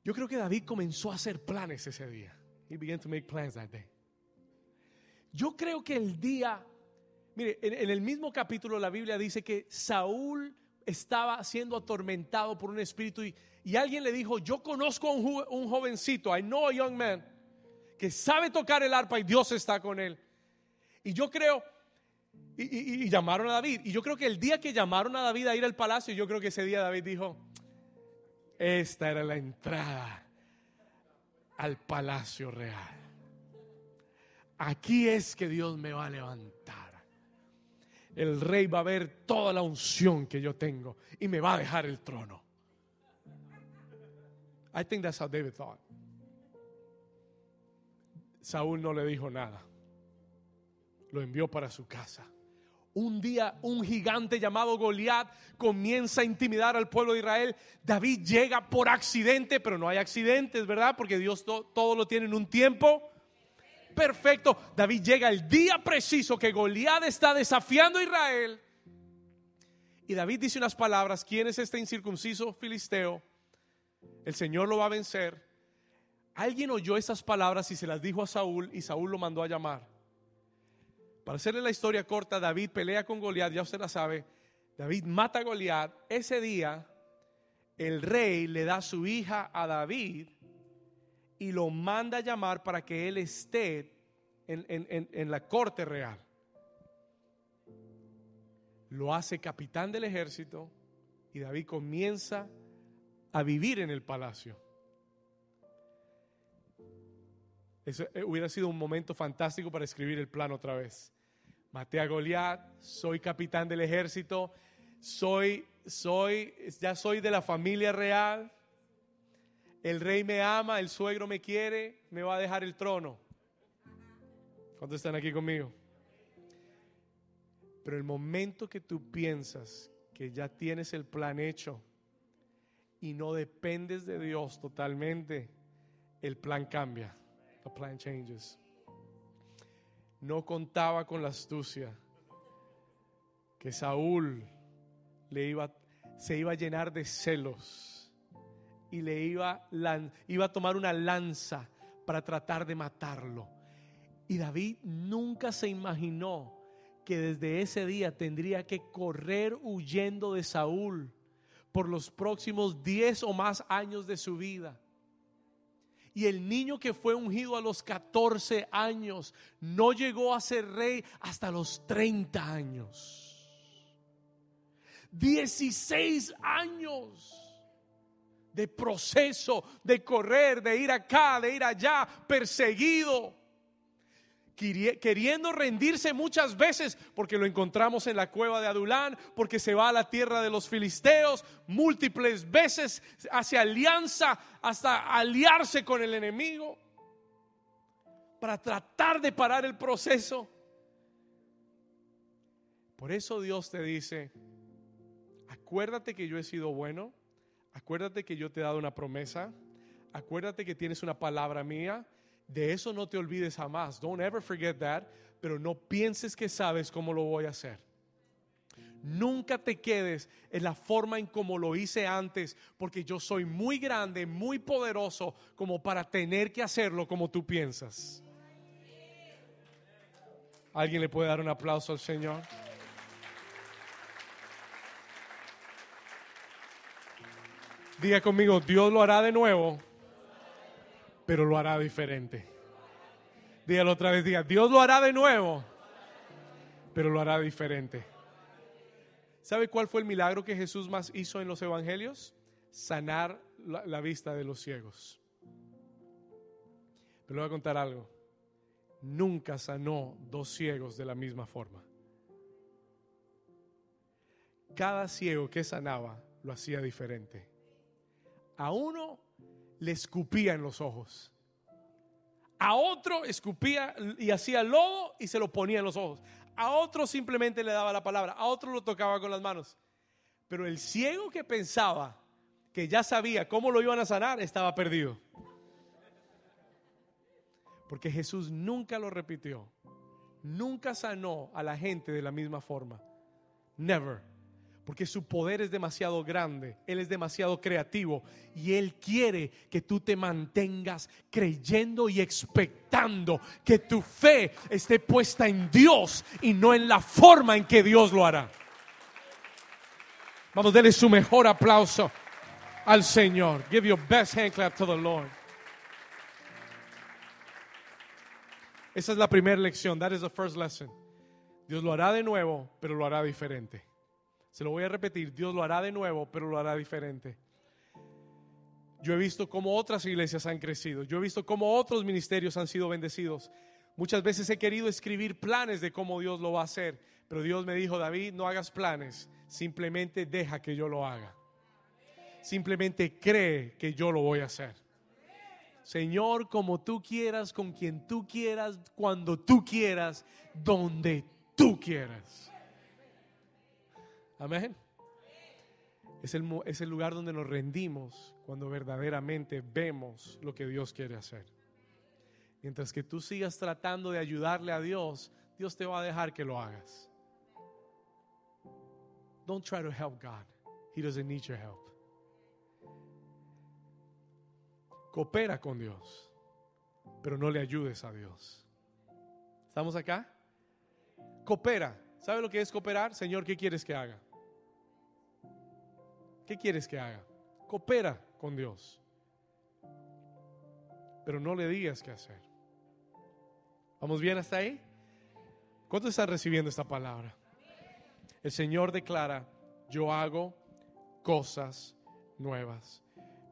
Yo creo que David comenzó a hacer planes ese día. He began to make plans that day. Yo creo que el día, mire, en, en el mismo capítulo la Biblia dice que Saúl estaba siendo atormentado por un espíritu y, alguien le dijo, yo conozco a un, jovencito, I know a young man, que sabe tocar el arpa y Dios está con él. Y yo creo, y, y, llamaron a David, y yo creo que el día que llamaron a David a ir al palacio, yo creo que ese día David dijo, esta era la entrada al palacio real. Aquí es que Dios me va a levantar el rey va a ver toda la unción que yo tengo y me va a dejar el trono. I think that's how David thought. Saúl no le dijo nada. Lo envió para su casa. un día un gigante llamado Goliat comienza a intimidar al pueblo de Israel. David llega por accidente, pero no hay accidentes, ¿verdad? Porque Dios todo lo tiene en un tiempo perfecto. David llega el día preciso que Goliat está desafiando a Israel. Y David dice unas palabras, ¿quién es este incircunciso filisteo? El Señor lo va a vencer. Alguien oyó esas palabras y se las dijo a Saúl y Saúl lo mandó a llamar. Para hacerle la historia corta, David pelea con Goliat, ya usted la sabe. David mata a Goliat. Ese día, el rey le da su hija a David y lo manda a llamar para que él esté en, la corte real. Lo hace capitán del ejército y David comienza a vivir en el palacio. Eso eh, hubiera sido un momento fantástico para escribir el plan otra vez maté a Goliat, soy capitán del ejército, soy, soy, ya soy de la familia real. El rey me ama, el suegro me quiere, me va a dejar el trono. ¿Cuántos están aquí conmigo? Pero el momento que tú piensas que ya tienes el plan hecho y no dependes de Dios totalmente, el plan cambia. The plan changes no contaba con la astucia que Saúl se iba a llenar de celos y le iba, iba a tomar una lanza para tratar de matarlo. Y David nunca se imaginó que desde ese día tendría que correr huyendo de Saúl por los próximos 10 o más años de su vida. Y el niño que fue ungido a los 14 años no llegó a ser rey hasta los 30 años. 16 años de proceso, de correr, de ir acá, de ir allá, perseguido queriendo rendirse muchas veces porque lo encontramos en la cueva de Adulán, porque se va a la tierra de los filisteos, múltiples veces hace alianza hasta aliarse con el enemigo para tratar de parar el proceso. Por eso Dios te dice, acuérdate que yo he sido bueno, acuérdate que yo te he dado una promesa, acuérdate que tienes una palabra mía de eso no te olvides jamás. Don't ever forget that. Pero no pienses que sabes cómo lo voy a hacer. Nunca te quedes en la forma en como lo hice antes, porque yo soy muy grande, muy poderoso como para tener que hacerlo como tú piensas. ¿Alguien le puede dar un aplauso al Señor? Diga conmigo, Dios lo hará de nuevo pero lo hará diferente. Dígalo otra vez, diga, Dios lo hará de nuevo, pero lo hará diferente. ¿Sabe cuál fue el milagro que Jesús más hizo en los evangelios? Sanar la, vista de los ciegos. Pero le voy a contar algo. Nunca sanó dos ciegos de la misma forma. Cada ciego que sanaba lo hacía diferente. A uno le escupía en los ojos. A otro escupía y hacía lodo y se lo ponía en los ojos. A otro simplemente le daba la palabra. A otro lo tocaba con las manos. Pero el ciego que pensaba que ya sabía cómo lo iban a sanar estaba perdido. Porque Jesús nunca lo repitió. Nunca sanó a la gente de la misma forma. Never porque su poder es demasiado grande, Él es demasiado creativo y Él quiere que tú te mantengas creyendo y expectando que tu fe esté puesta en Dios y no en la forma en que Dios lo hará. Vamos, denle su mejor aplauso al Señor. Give your best hand clap to the Lord. Esa es la primera lección. That is the first lesson. Dios lo hará de nuevo, pero lo hará diferente. Se lo voy a repetir, Dios lo hará de nuevo, pero lo hará diferente. Yo he visto cómo otras iglesias han crecido, yo he visto cómo otros ministerios han sido bendecidos. Muchas veces he querido escribir planes de cómo Dios lo va a hacer, pero Dios me dijo, David, no hagas planes, simplemente deja que yo lo haga. Simplemente cree que yo lo voy a hacer. Señor, como tú quieras, con quien tú quieras, cuando tú quieras, donde tú quieras. Amén. Es el, es el lugar donde nos rendimos cuando verdaderamente vemos lo que Dios quiere hacer. Mientras que tú sigas tratando de ayudarle a Dios, Dios te va a dejar que lo hagas. Don't try to help God. He doesn't need your help. Coopera con Dios, pero no le ayudes a Dios. ¿Estamos acá? Coopera. ¿Sabe lo que es cooperar? Señor, ¿qué quieres que haga? ¿Qué quieres que haga? Coopera con Dios. Pero no le digas qué hacer. ¿Vamos bien hasta ahí? ¿Cuántos están recibiendo esta palabra? El Señor declara, yo hago cosas nuevas.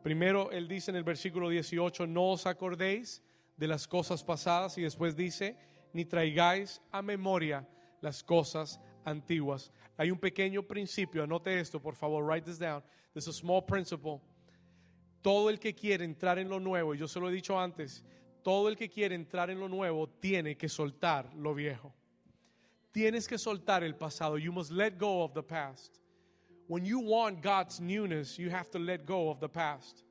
Primero, Él dice en el versículo 18, no os acordéis de las cosas pasadas y después dice, ni traigáis a memoria las cosas antiguas. Hay un pequeño principio, anote esto, por favor, write this down. There's a small principle. Todo el que quiere entrar en lo nuevo, y yo se lo he dicho antes, todo el que quiere entrar en lo nuevo tiene que soltar lo viejo. Tienes que soltar el pasado. You must let go of the past. When you want God's newness, you have to let go of the past.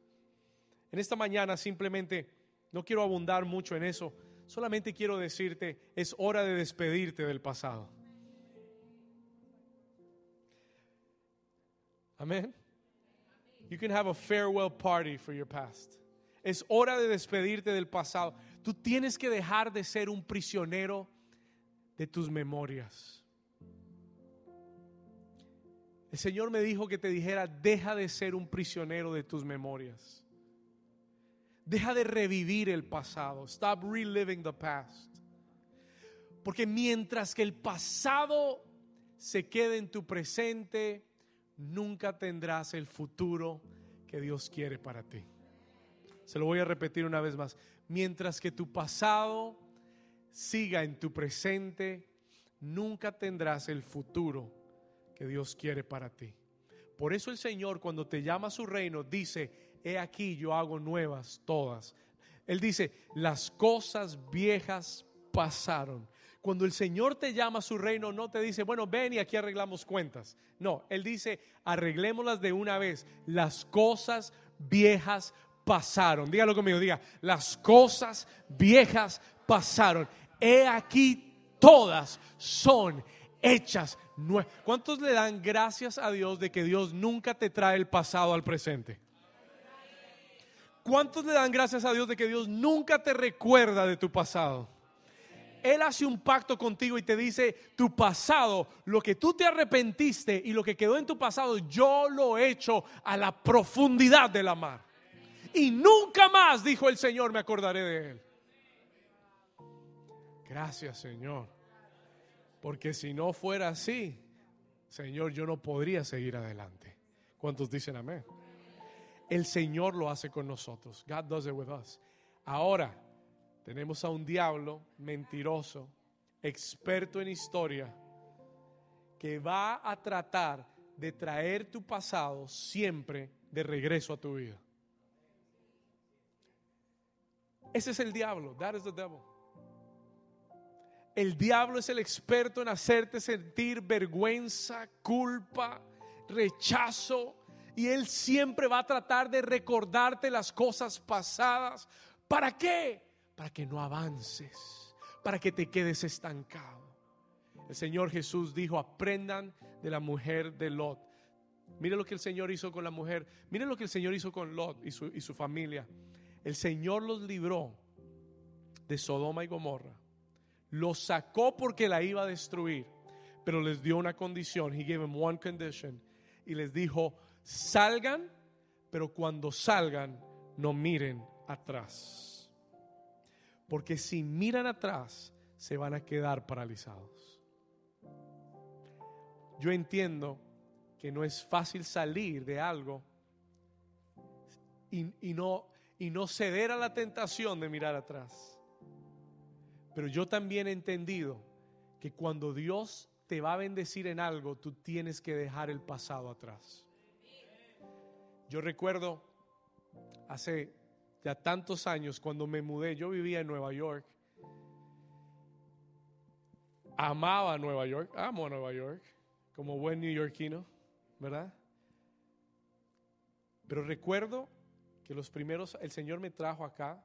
En esta mañana simplemente no quiero abundar mucho en eso. Solamente quiero decirte, es hora de despedirte del pasado. Amén. You can have a farewell party for your past. Es hora de despedirte del pasado. Tú tienes que dejar de ser un prisionero de tus memorias. El Señor me dijo que te dijera, deja de ser un prisionero de tus memorias. Deja de revivir el pasado. Stop reliving the past. Porque mientras que el pasado se quede en tu presente, nunca tendrás el futuro que Dios quiere para ti. Se lo voy a repetir una vez más. Mientras que tu pasado siga en tu presente, nunca tendrás el futuro que Dios quiere para ti. Por eso el Señor cuando te llama a su reino dice, he aquí yo hago nuevas todas. Él dice, las cosas viejas pasaron. Cuando el Señor te llama a su reino, no te dice, bueno, ven y aquí arreglamos cuentas. No, Él dice, arreglémoslas de una vez. Las cosas viejas pasaron. Dígalo conmigo, diga, las cosas viejas pasaron. He aquí todas son hechas nuevas. ¿Cuántos le dan gracias a Dios de que Dios nunca te trae el pasado al presente? ¿Cuántos le dan gracias a Dios de que Dios nunca te recuerda de tu pasado? Él hace un pacto contigo y te dice, tu pasado, lo que tú te arrepentiste y lo que quedó en tu pasado, yo lo he hecho a la profundidad de la mar. Y nunca más, dijo el Señor, me acordaré de él. Gracias, Señor. Porque si no fuera así, Señor, yo no podría seguir adelante. ¿Cuántos dicen amén? El Señor lo hace con nosotros. God does it with us. Ahora, tenemos a un diablo mentiroso, experto en historia, que va a tratar de traer tu pasado siempre de regreso a tu vida. Ese es el diablo. That is the devil. El diablo es el experto en hacerte sentir vergüenza, culpa, rechazo. Y él siempre va a tratar de recordarte las cosas pasadas. ¿Para qué? Para que no avances, para que te quedes estancado. El Señor Jesús dijo, aprendan de la mujer de Lot. Mire lo que el Señor hizo con la mujer. Mire lo que el Señor hizo con Lot y su, y su familia. El Señor los libró de Sodoma y Gomorra. Los sacó porque la iba a destruir, pero les dio una condición. Y les dijo, salgan, pero cuando salgan, no miren atrás. Porque si miran atrás, se van a quedar paralizados. Yo entiendo que no es fácil salir de algo y, no, y no ceder a la tentación de mirar atrás. Pero yo también he entendido que cuando Dios te va a bendecir en algo, tú tienes que dejar el pasado atrás. Yo recuerdo hace ya tantos años cuando me mudé, yo vivía en Nueva York. Amaba Nueva York, amo a Nueva York. como buen neoyorquino, ¿verdad? Pero recuerdo que los primeros, el Señor me trajo acá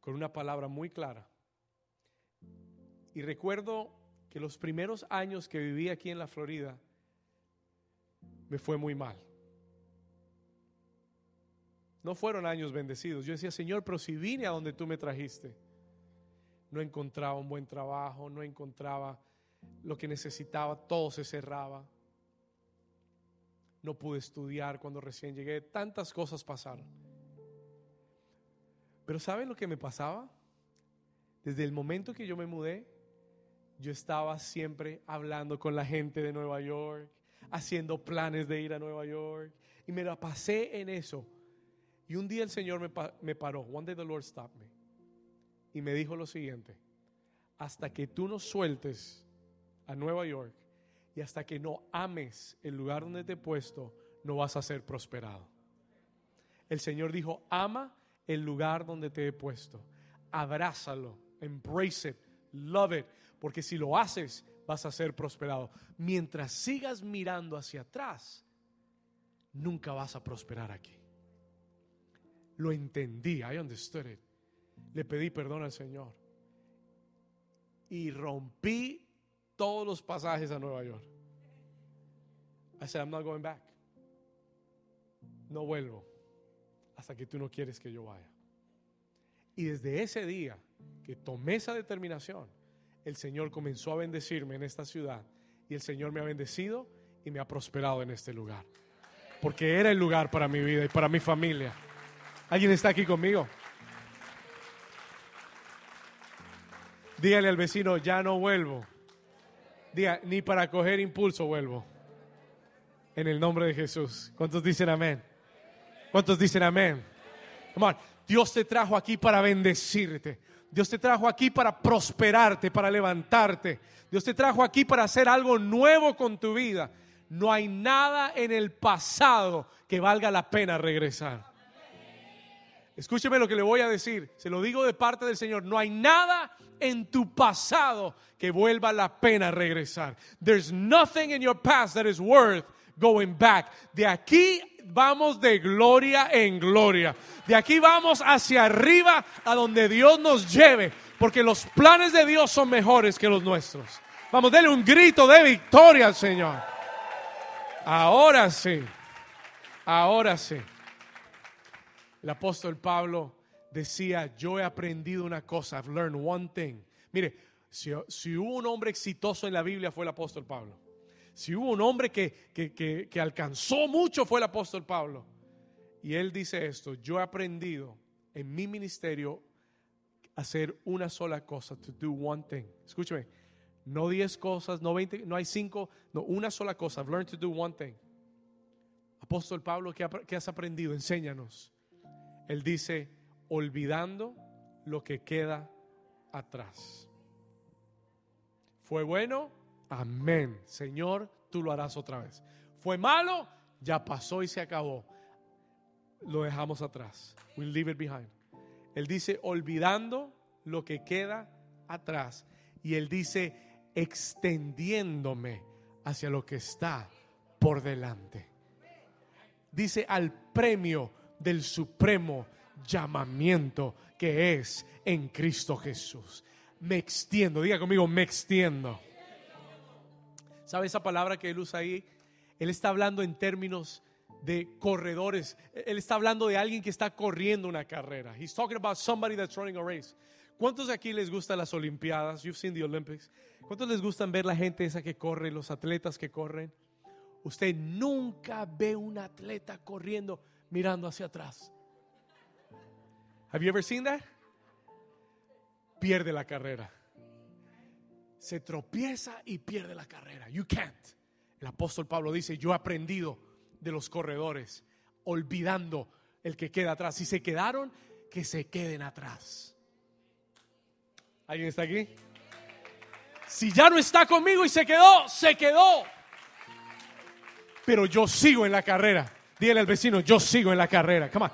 con una palabra muy clara. Y recuerdo que los primeros años que viví aquí en la Florida me fue muy mal. No fueron años bendecidos. Yo decía, Señor, pero si vine a donde tú me trajiste, no encontraba un buen trabajo, no encontraba lo que necesitaba, todo se cerraba. No pude estudiar cuando recién llegué, tantas cosas pasaron. Pero ¿saben lo que me pasaba? Desde el momento que yo me mudé, yo estaba siempre hablando con la gente de Nueva York, haciendo planes de ir a Nueva York, y me la pasé en eso. Y un día el Señor me, paró. One day the Lord stopped me. Y me dijo lo siguiente. Hasta que tú no sueltes a Nueva York y hasta que no ames el lugar donde te he puesto, no vas a ser prosperado. El Señor dijo, ama el lugar donde te he puesto. Abrázalo, embrace it, love it, porque si lo haces, vas a ser prosperado. Mientras sigas mirando hacia atrás, nunca vas a prosperar aquí. Lo entendí, I understood it. Le pedí perdón al Señor. Y rompí todos los pasajes a Nueva York. I said, I'm not going back. No vuelvo hasta que tú no quieres que yo vaya. Y desde ese día que tomé esa determinación, el Señor comenzó a bendecirme en esta ciudad. Y el Señor me ha bendecido y me ha prosperado en este lugar. Porque era el lugar para mi vida y para mi familia. ¿Alguien está aquí conmigo? Dígale al vecino, ya no vuelvo. Diga, ni para coger impulso vuelvo. En el nombre de Jesús. ¿Cuántos dicen amén? ¿Cuántos dicen amén? Come Dios te trajo aquí para bendecirte. Dios te trajo aquí para prosperarte, para levantarte. Dios te trajo aquí para hacer algo nuevo con tu vida. No hay nada en el pasado que valga la pena regresar. Escúcheme lo que le voy a decir. Se lo digo de parte del Señor. No hay nada en tu pasado que vuelva la pena regresar. There's nothing in your past that is worth going back. De aquí vamos de gloria en gloria. De aquí vamos hacia arriba a donde Dios nos lleve. Porque los planes de Dios son mejores que los nuestros. Vamos, denle un grito de victoria al Señor. Ahora sí. Ahora sí. El apóstol Pablo decía, yo he aprendido una cosa, I've learned one thing. Mire, si, hubo un hombre exitoso en la Biblia fue el apóstol Pablo. Si hubo un hombre que, que, alcanzó mucho fue el apóstol Pablo. Y él dice esto, yo he aprendido en mi ministerio hacer una sola cosa, to do one thing. Escúcheme, no diez cosas, no veinte, no hay cinco, no, una sola cosa. I've learned to do one thing. Apóstol Pablo, ¿qué, qué has aprendido? Enséñanos. Él dice, olvidando lo que queda atrás. ¿Fue bueno? Amén. Señor, tú lo harás otra vez. ¿Fue malo? Ya pasó y se acabó. Lo dejamos atrás. We'll leave it behind. Él dice, olvidando lo que queda atrás. Y él dice, extendiéndome hacia lo que está por delante. Dice al premio del supremo llamamiento que es en Cristo Jesús. Me extiendo, diga conmigo, me extiendo. ¿Sabe esa palabra que él usa ahí? Él está hablando en términos de corredores. Él está hablando de alguien que está corriendo una carrera. He's talking about somebody that's running a race. ¿Cuántos de aquí les gustan las Olimpiadas? You've seen the Olympics. ¿Cuántos les gustan ver la gente esa que corre, los atletas que corren? Usted nunca ve un atleta corriendo mirando hacia atrás. Have you ever seen that? Pierde la carrera. Se tropieza y pierde la carrera. You can't. El apóstol Pablo dice, yo he aprendido de los corredores, olvidando el que queda atrás. Si se quedaron, que se queden atrás. ¿Alguien está aquí? Si ya no está conmigo y se quedó, se quedó. Pero yo sigo en la carrera. Dile al vecino, yo sigo en la carrera. Come on.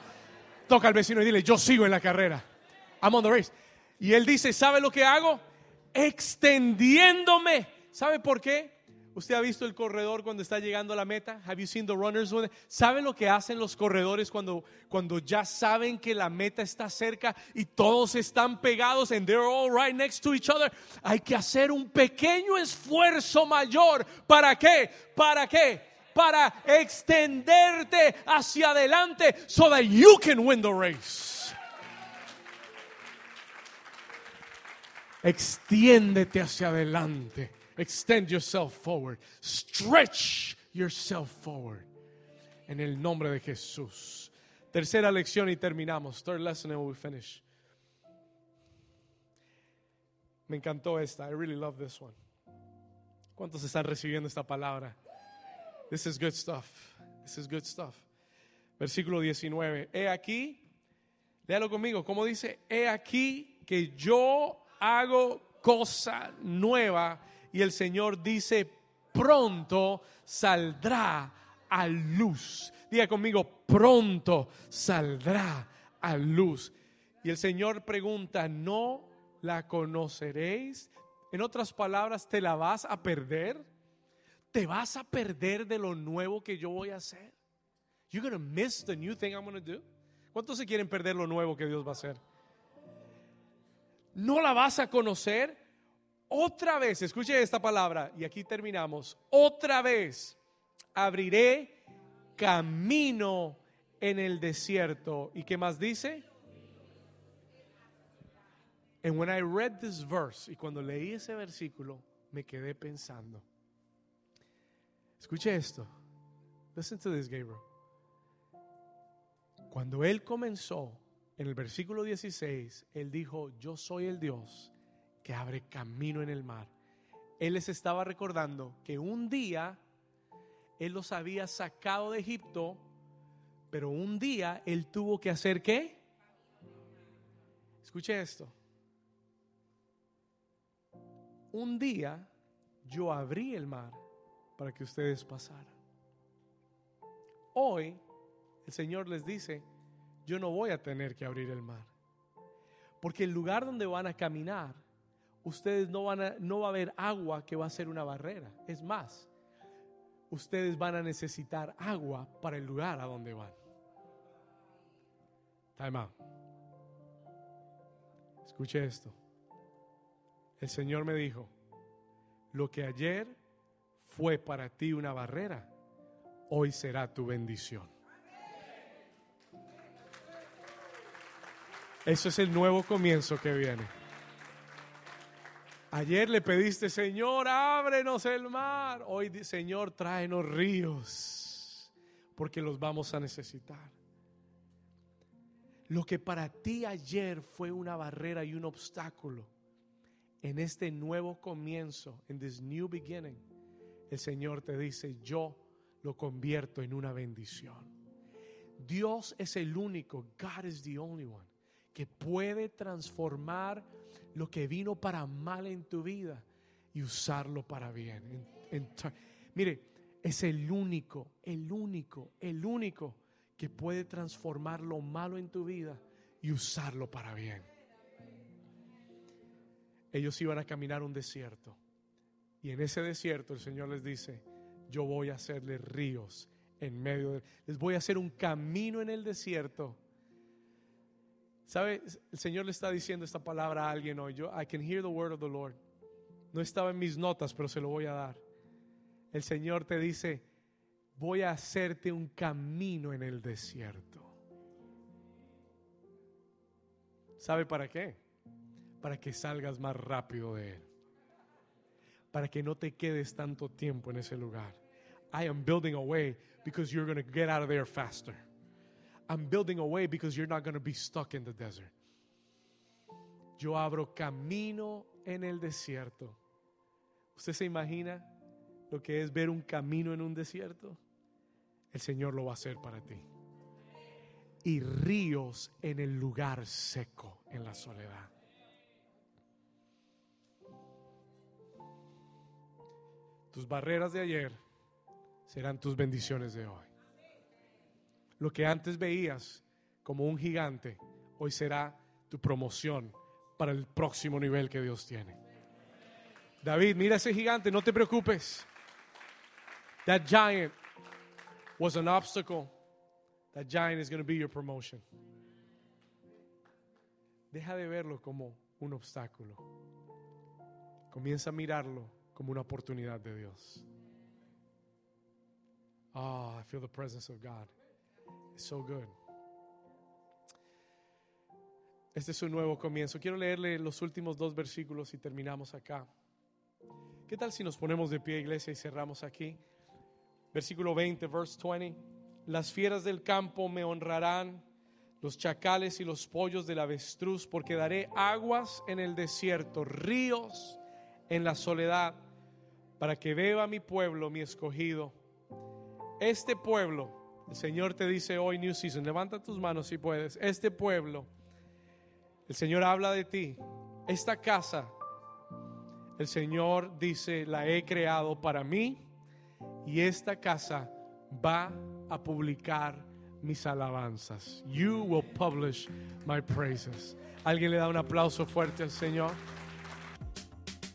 Toca al vecino y dile, yo sigo en la carrera. I'm on the race. Y él dice, ¿sabe lo que hago? Extendiéndome. ¿Sabe por qué? ¿Usted ha visto el corredor cuando está llegando a la meta? Have you seen the runners? ¿Saben lo que hacen los corredores cuando, cuando ya saben que la meta está cerca y todos están pegados and they're all right next to each other? Hay que hacer un pequeño esfuerzo mayor. ¿Para qué? ¿Para qué? Para extenderte hacia adelante so that you can win the race. Extiéndete hacia adelante. Extend yourself forward. Stretch yourself forward. En el nombre de Jesús. Tercera lección y terminamos. Third lesson and we finish. Me encantó esta. I really love this one. ¿Cuántos están recibiendo esta palabra? This is good stuff. This is good stuff. Versículo 19. He aquí, léalo conmigo, ¿cómo dice? He aquí que yo hago cosa nueva y el Señor dice, pronto saldrá a luz. Diga conmigo, pronto saldrá a luz. Y el Señor pregunta, ¿no la conoceréis? En otras palabras, ¿te la vas a perder? ¿Te vas a perder de lo nuevo que yo voy a hacer? You're going to miss the new thing I'm going to do. ¿Cuántos se quieren perder lo nuevo que Dios va a hacer? ¿No la vas a conocer? Otra vez, escuche esta palabra y aquí terminamos. Otra vez abriré camino en el desierto. ¿Y qué más dice? And when I read this verse, y cuando leí ese versículo, me quedé pensando. Escuche esto. Listen to this, Gabriel. Cuando él comenzó, en el versículo 16, él dijo, yo soy el Dios que abre camino en el mar. Él les estaba recordando que un día Él los había sacado de Egipto, pero un día Él tuvo que hacer qué? Escuche esto. Un día yo abrí el mar para que ustedes pasaran. Hoy el Señor les dice, yo no voy a tener que abrir el mar. Porque el lugar donde van a caminar ustedes no van a, no va a haber agua que va a ser una barrera. Es más, ustedes van a necesitar agua para el lugar a donde van. Time. Escuche esto. El Señor me dijo, lo que ayer fue para ti una barrera, hoy será tu bendición. Eso es el nuevo comienzo que viene. Ayer le pediste, Señor, ábrenos el mar. Hoy, Señor, tráenos ríos, porque los vamos a necesitar. Lo que para ti ayer fue una barrera y un obstáculo, en este nuevo comienzo, en this new beginning, el Señor te dice, yo lo convierto en una bendición. Dios es el único, God is the only one, que puede transformar lo que vino para mal en tu vida y usarlo para bien. mire, es el único, el único, el único que puede transformar lo malo en tu vida y usarlo para bien. Ellos iban a caminar un desierto y en ese desierto el Señor les dice, yo voy a hacerles ríos en medio de... Les voy a hacer un camino en el desierto ¿Sabe? El Señor le está diciendo esta palabra a alguien hoy. Yo, I can hear the word of the Lord. No estaba en mis notas, pero se lo voy a dar. El Señor te dice, voy a hacerte un camino en el desierto. ¿Sabe para qué? Para que salgas más rápido de él. Para que no te quedes tanto tiempo en ese lugar. I am building a way because you're going to get out of there faster. I'm building a way because you're not going to be stuck in the desert. Yo abro camino en el desierto. ¿Usted se imagina lo que es ver un camino en un desierto? El Señor lo va a hacer para ti. Y ríos en el lugar seco, en la soledad. Tus barreras de ayer serán tus bendiciones de hoy. Lo que antes veías como un gigante, hoy será tu promoción para el próximo nivel que Dios tiene. David, mira ese gigante, no te preocupes. that giant was an obstacle, that giant is going to be your promotion. Deja de verlo como un obstáculo. Comienza a mirarlo como una oportunidad de Dios. Ah, I feel the presence of God. It's so good. Este es un nuevo comienzo. Quiero leerle los últimos dos versículos y terminamos acá. ¿Qué tal si nos ponemos de pie, iglesia, y cerramos aquí? Versículo 20, verse 20. Las fieras del campo me honrarán, los chacales y los pollos del avestruz, porque daré aguas en el desierto, ríos en la soledad, para que beba mi pueblo, mi escogido. Este pueblo, el Señor te dice hoy, New Season, levanta tus manos si puedes. Este pueblo, el Señor habla de ti. Esta casa, el Señor dice, la he creado para mí y esta casa va a publicar mis alabanzas. You will publish my praises. Alguien le da un aplauso fuerte al Señor.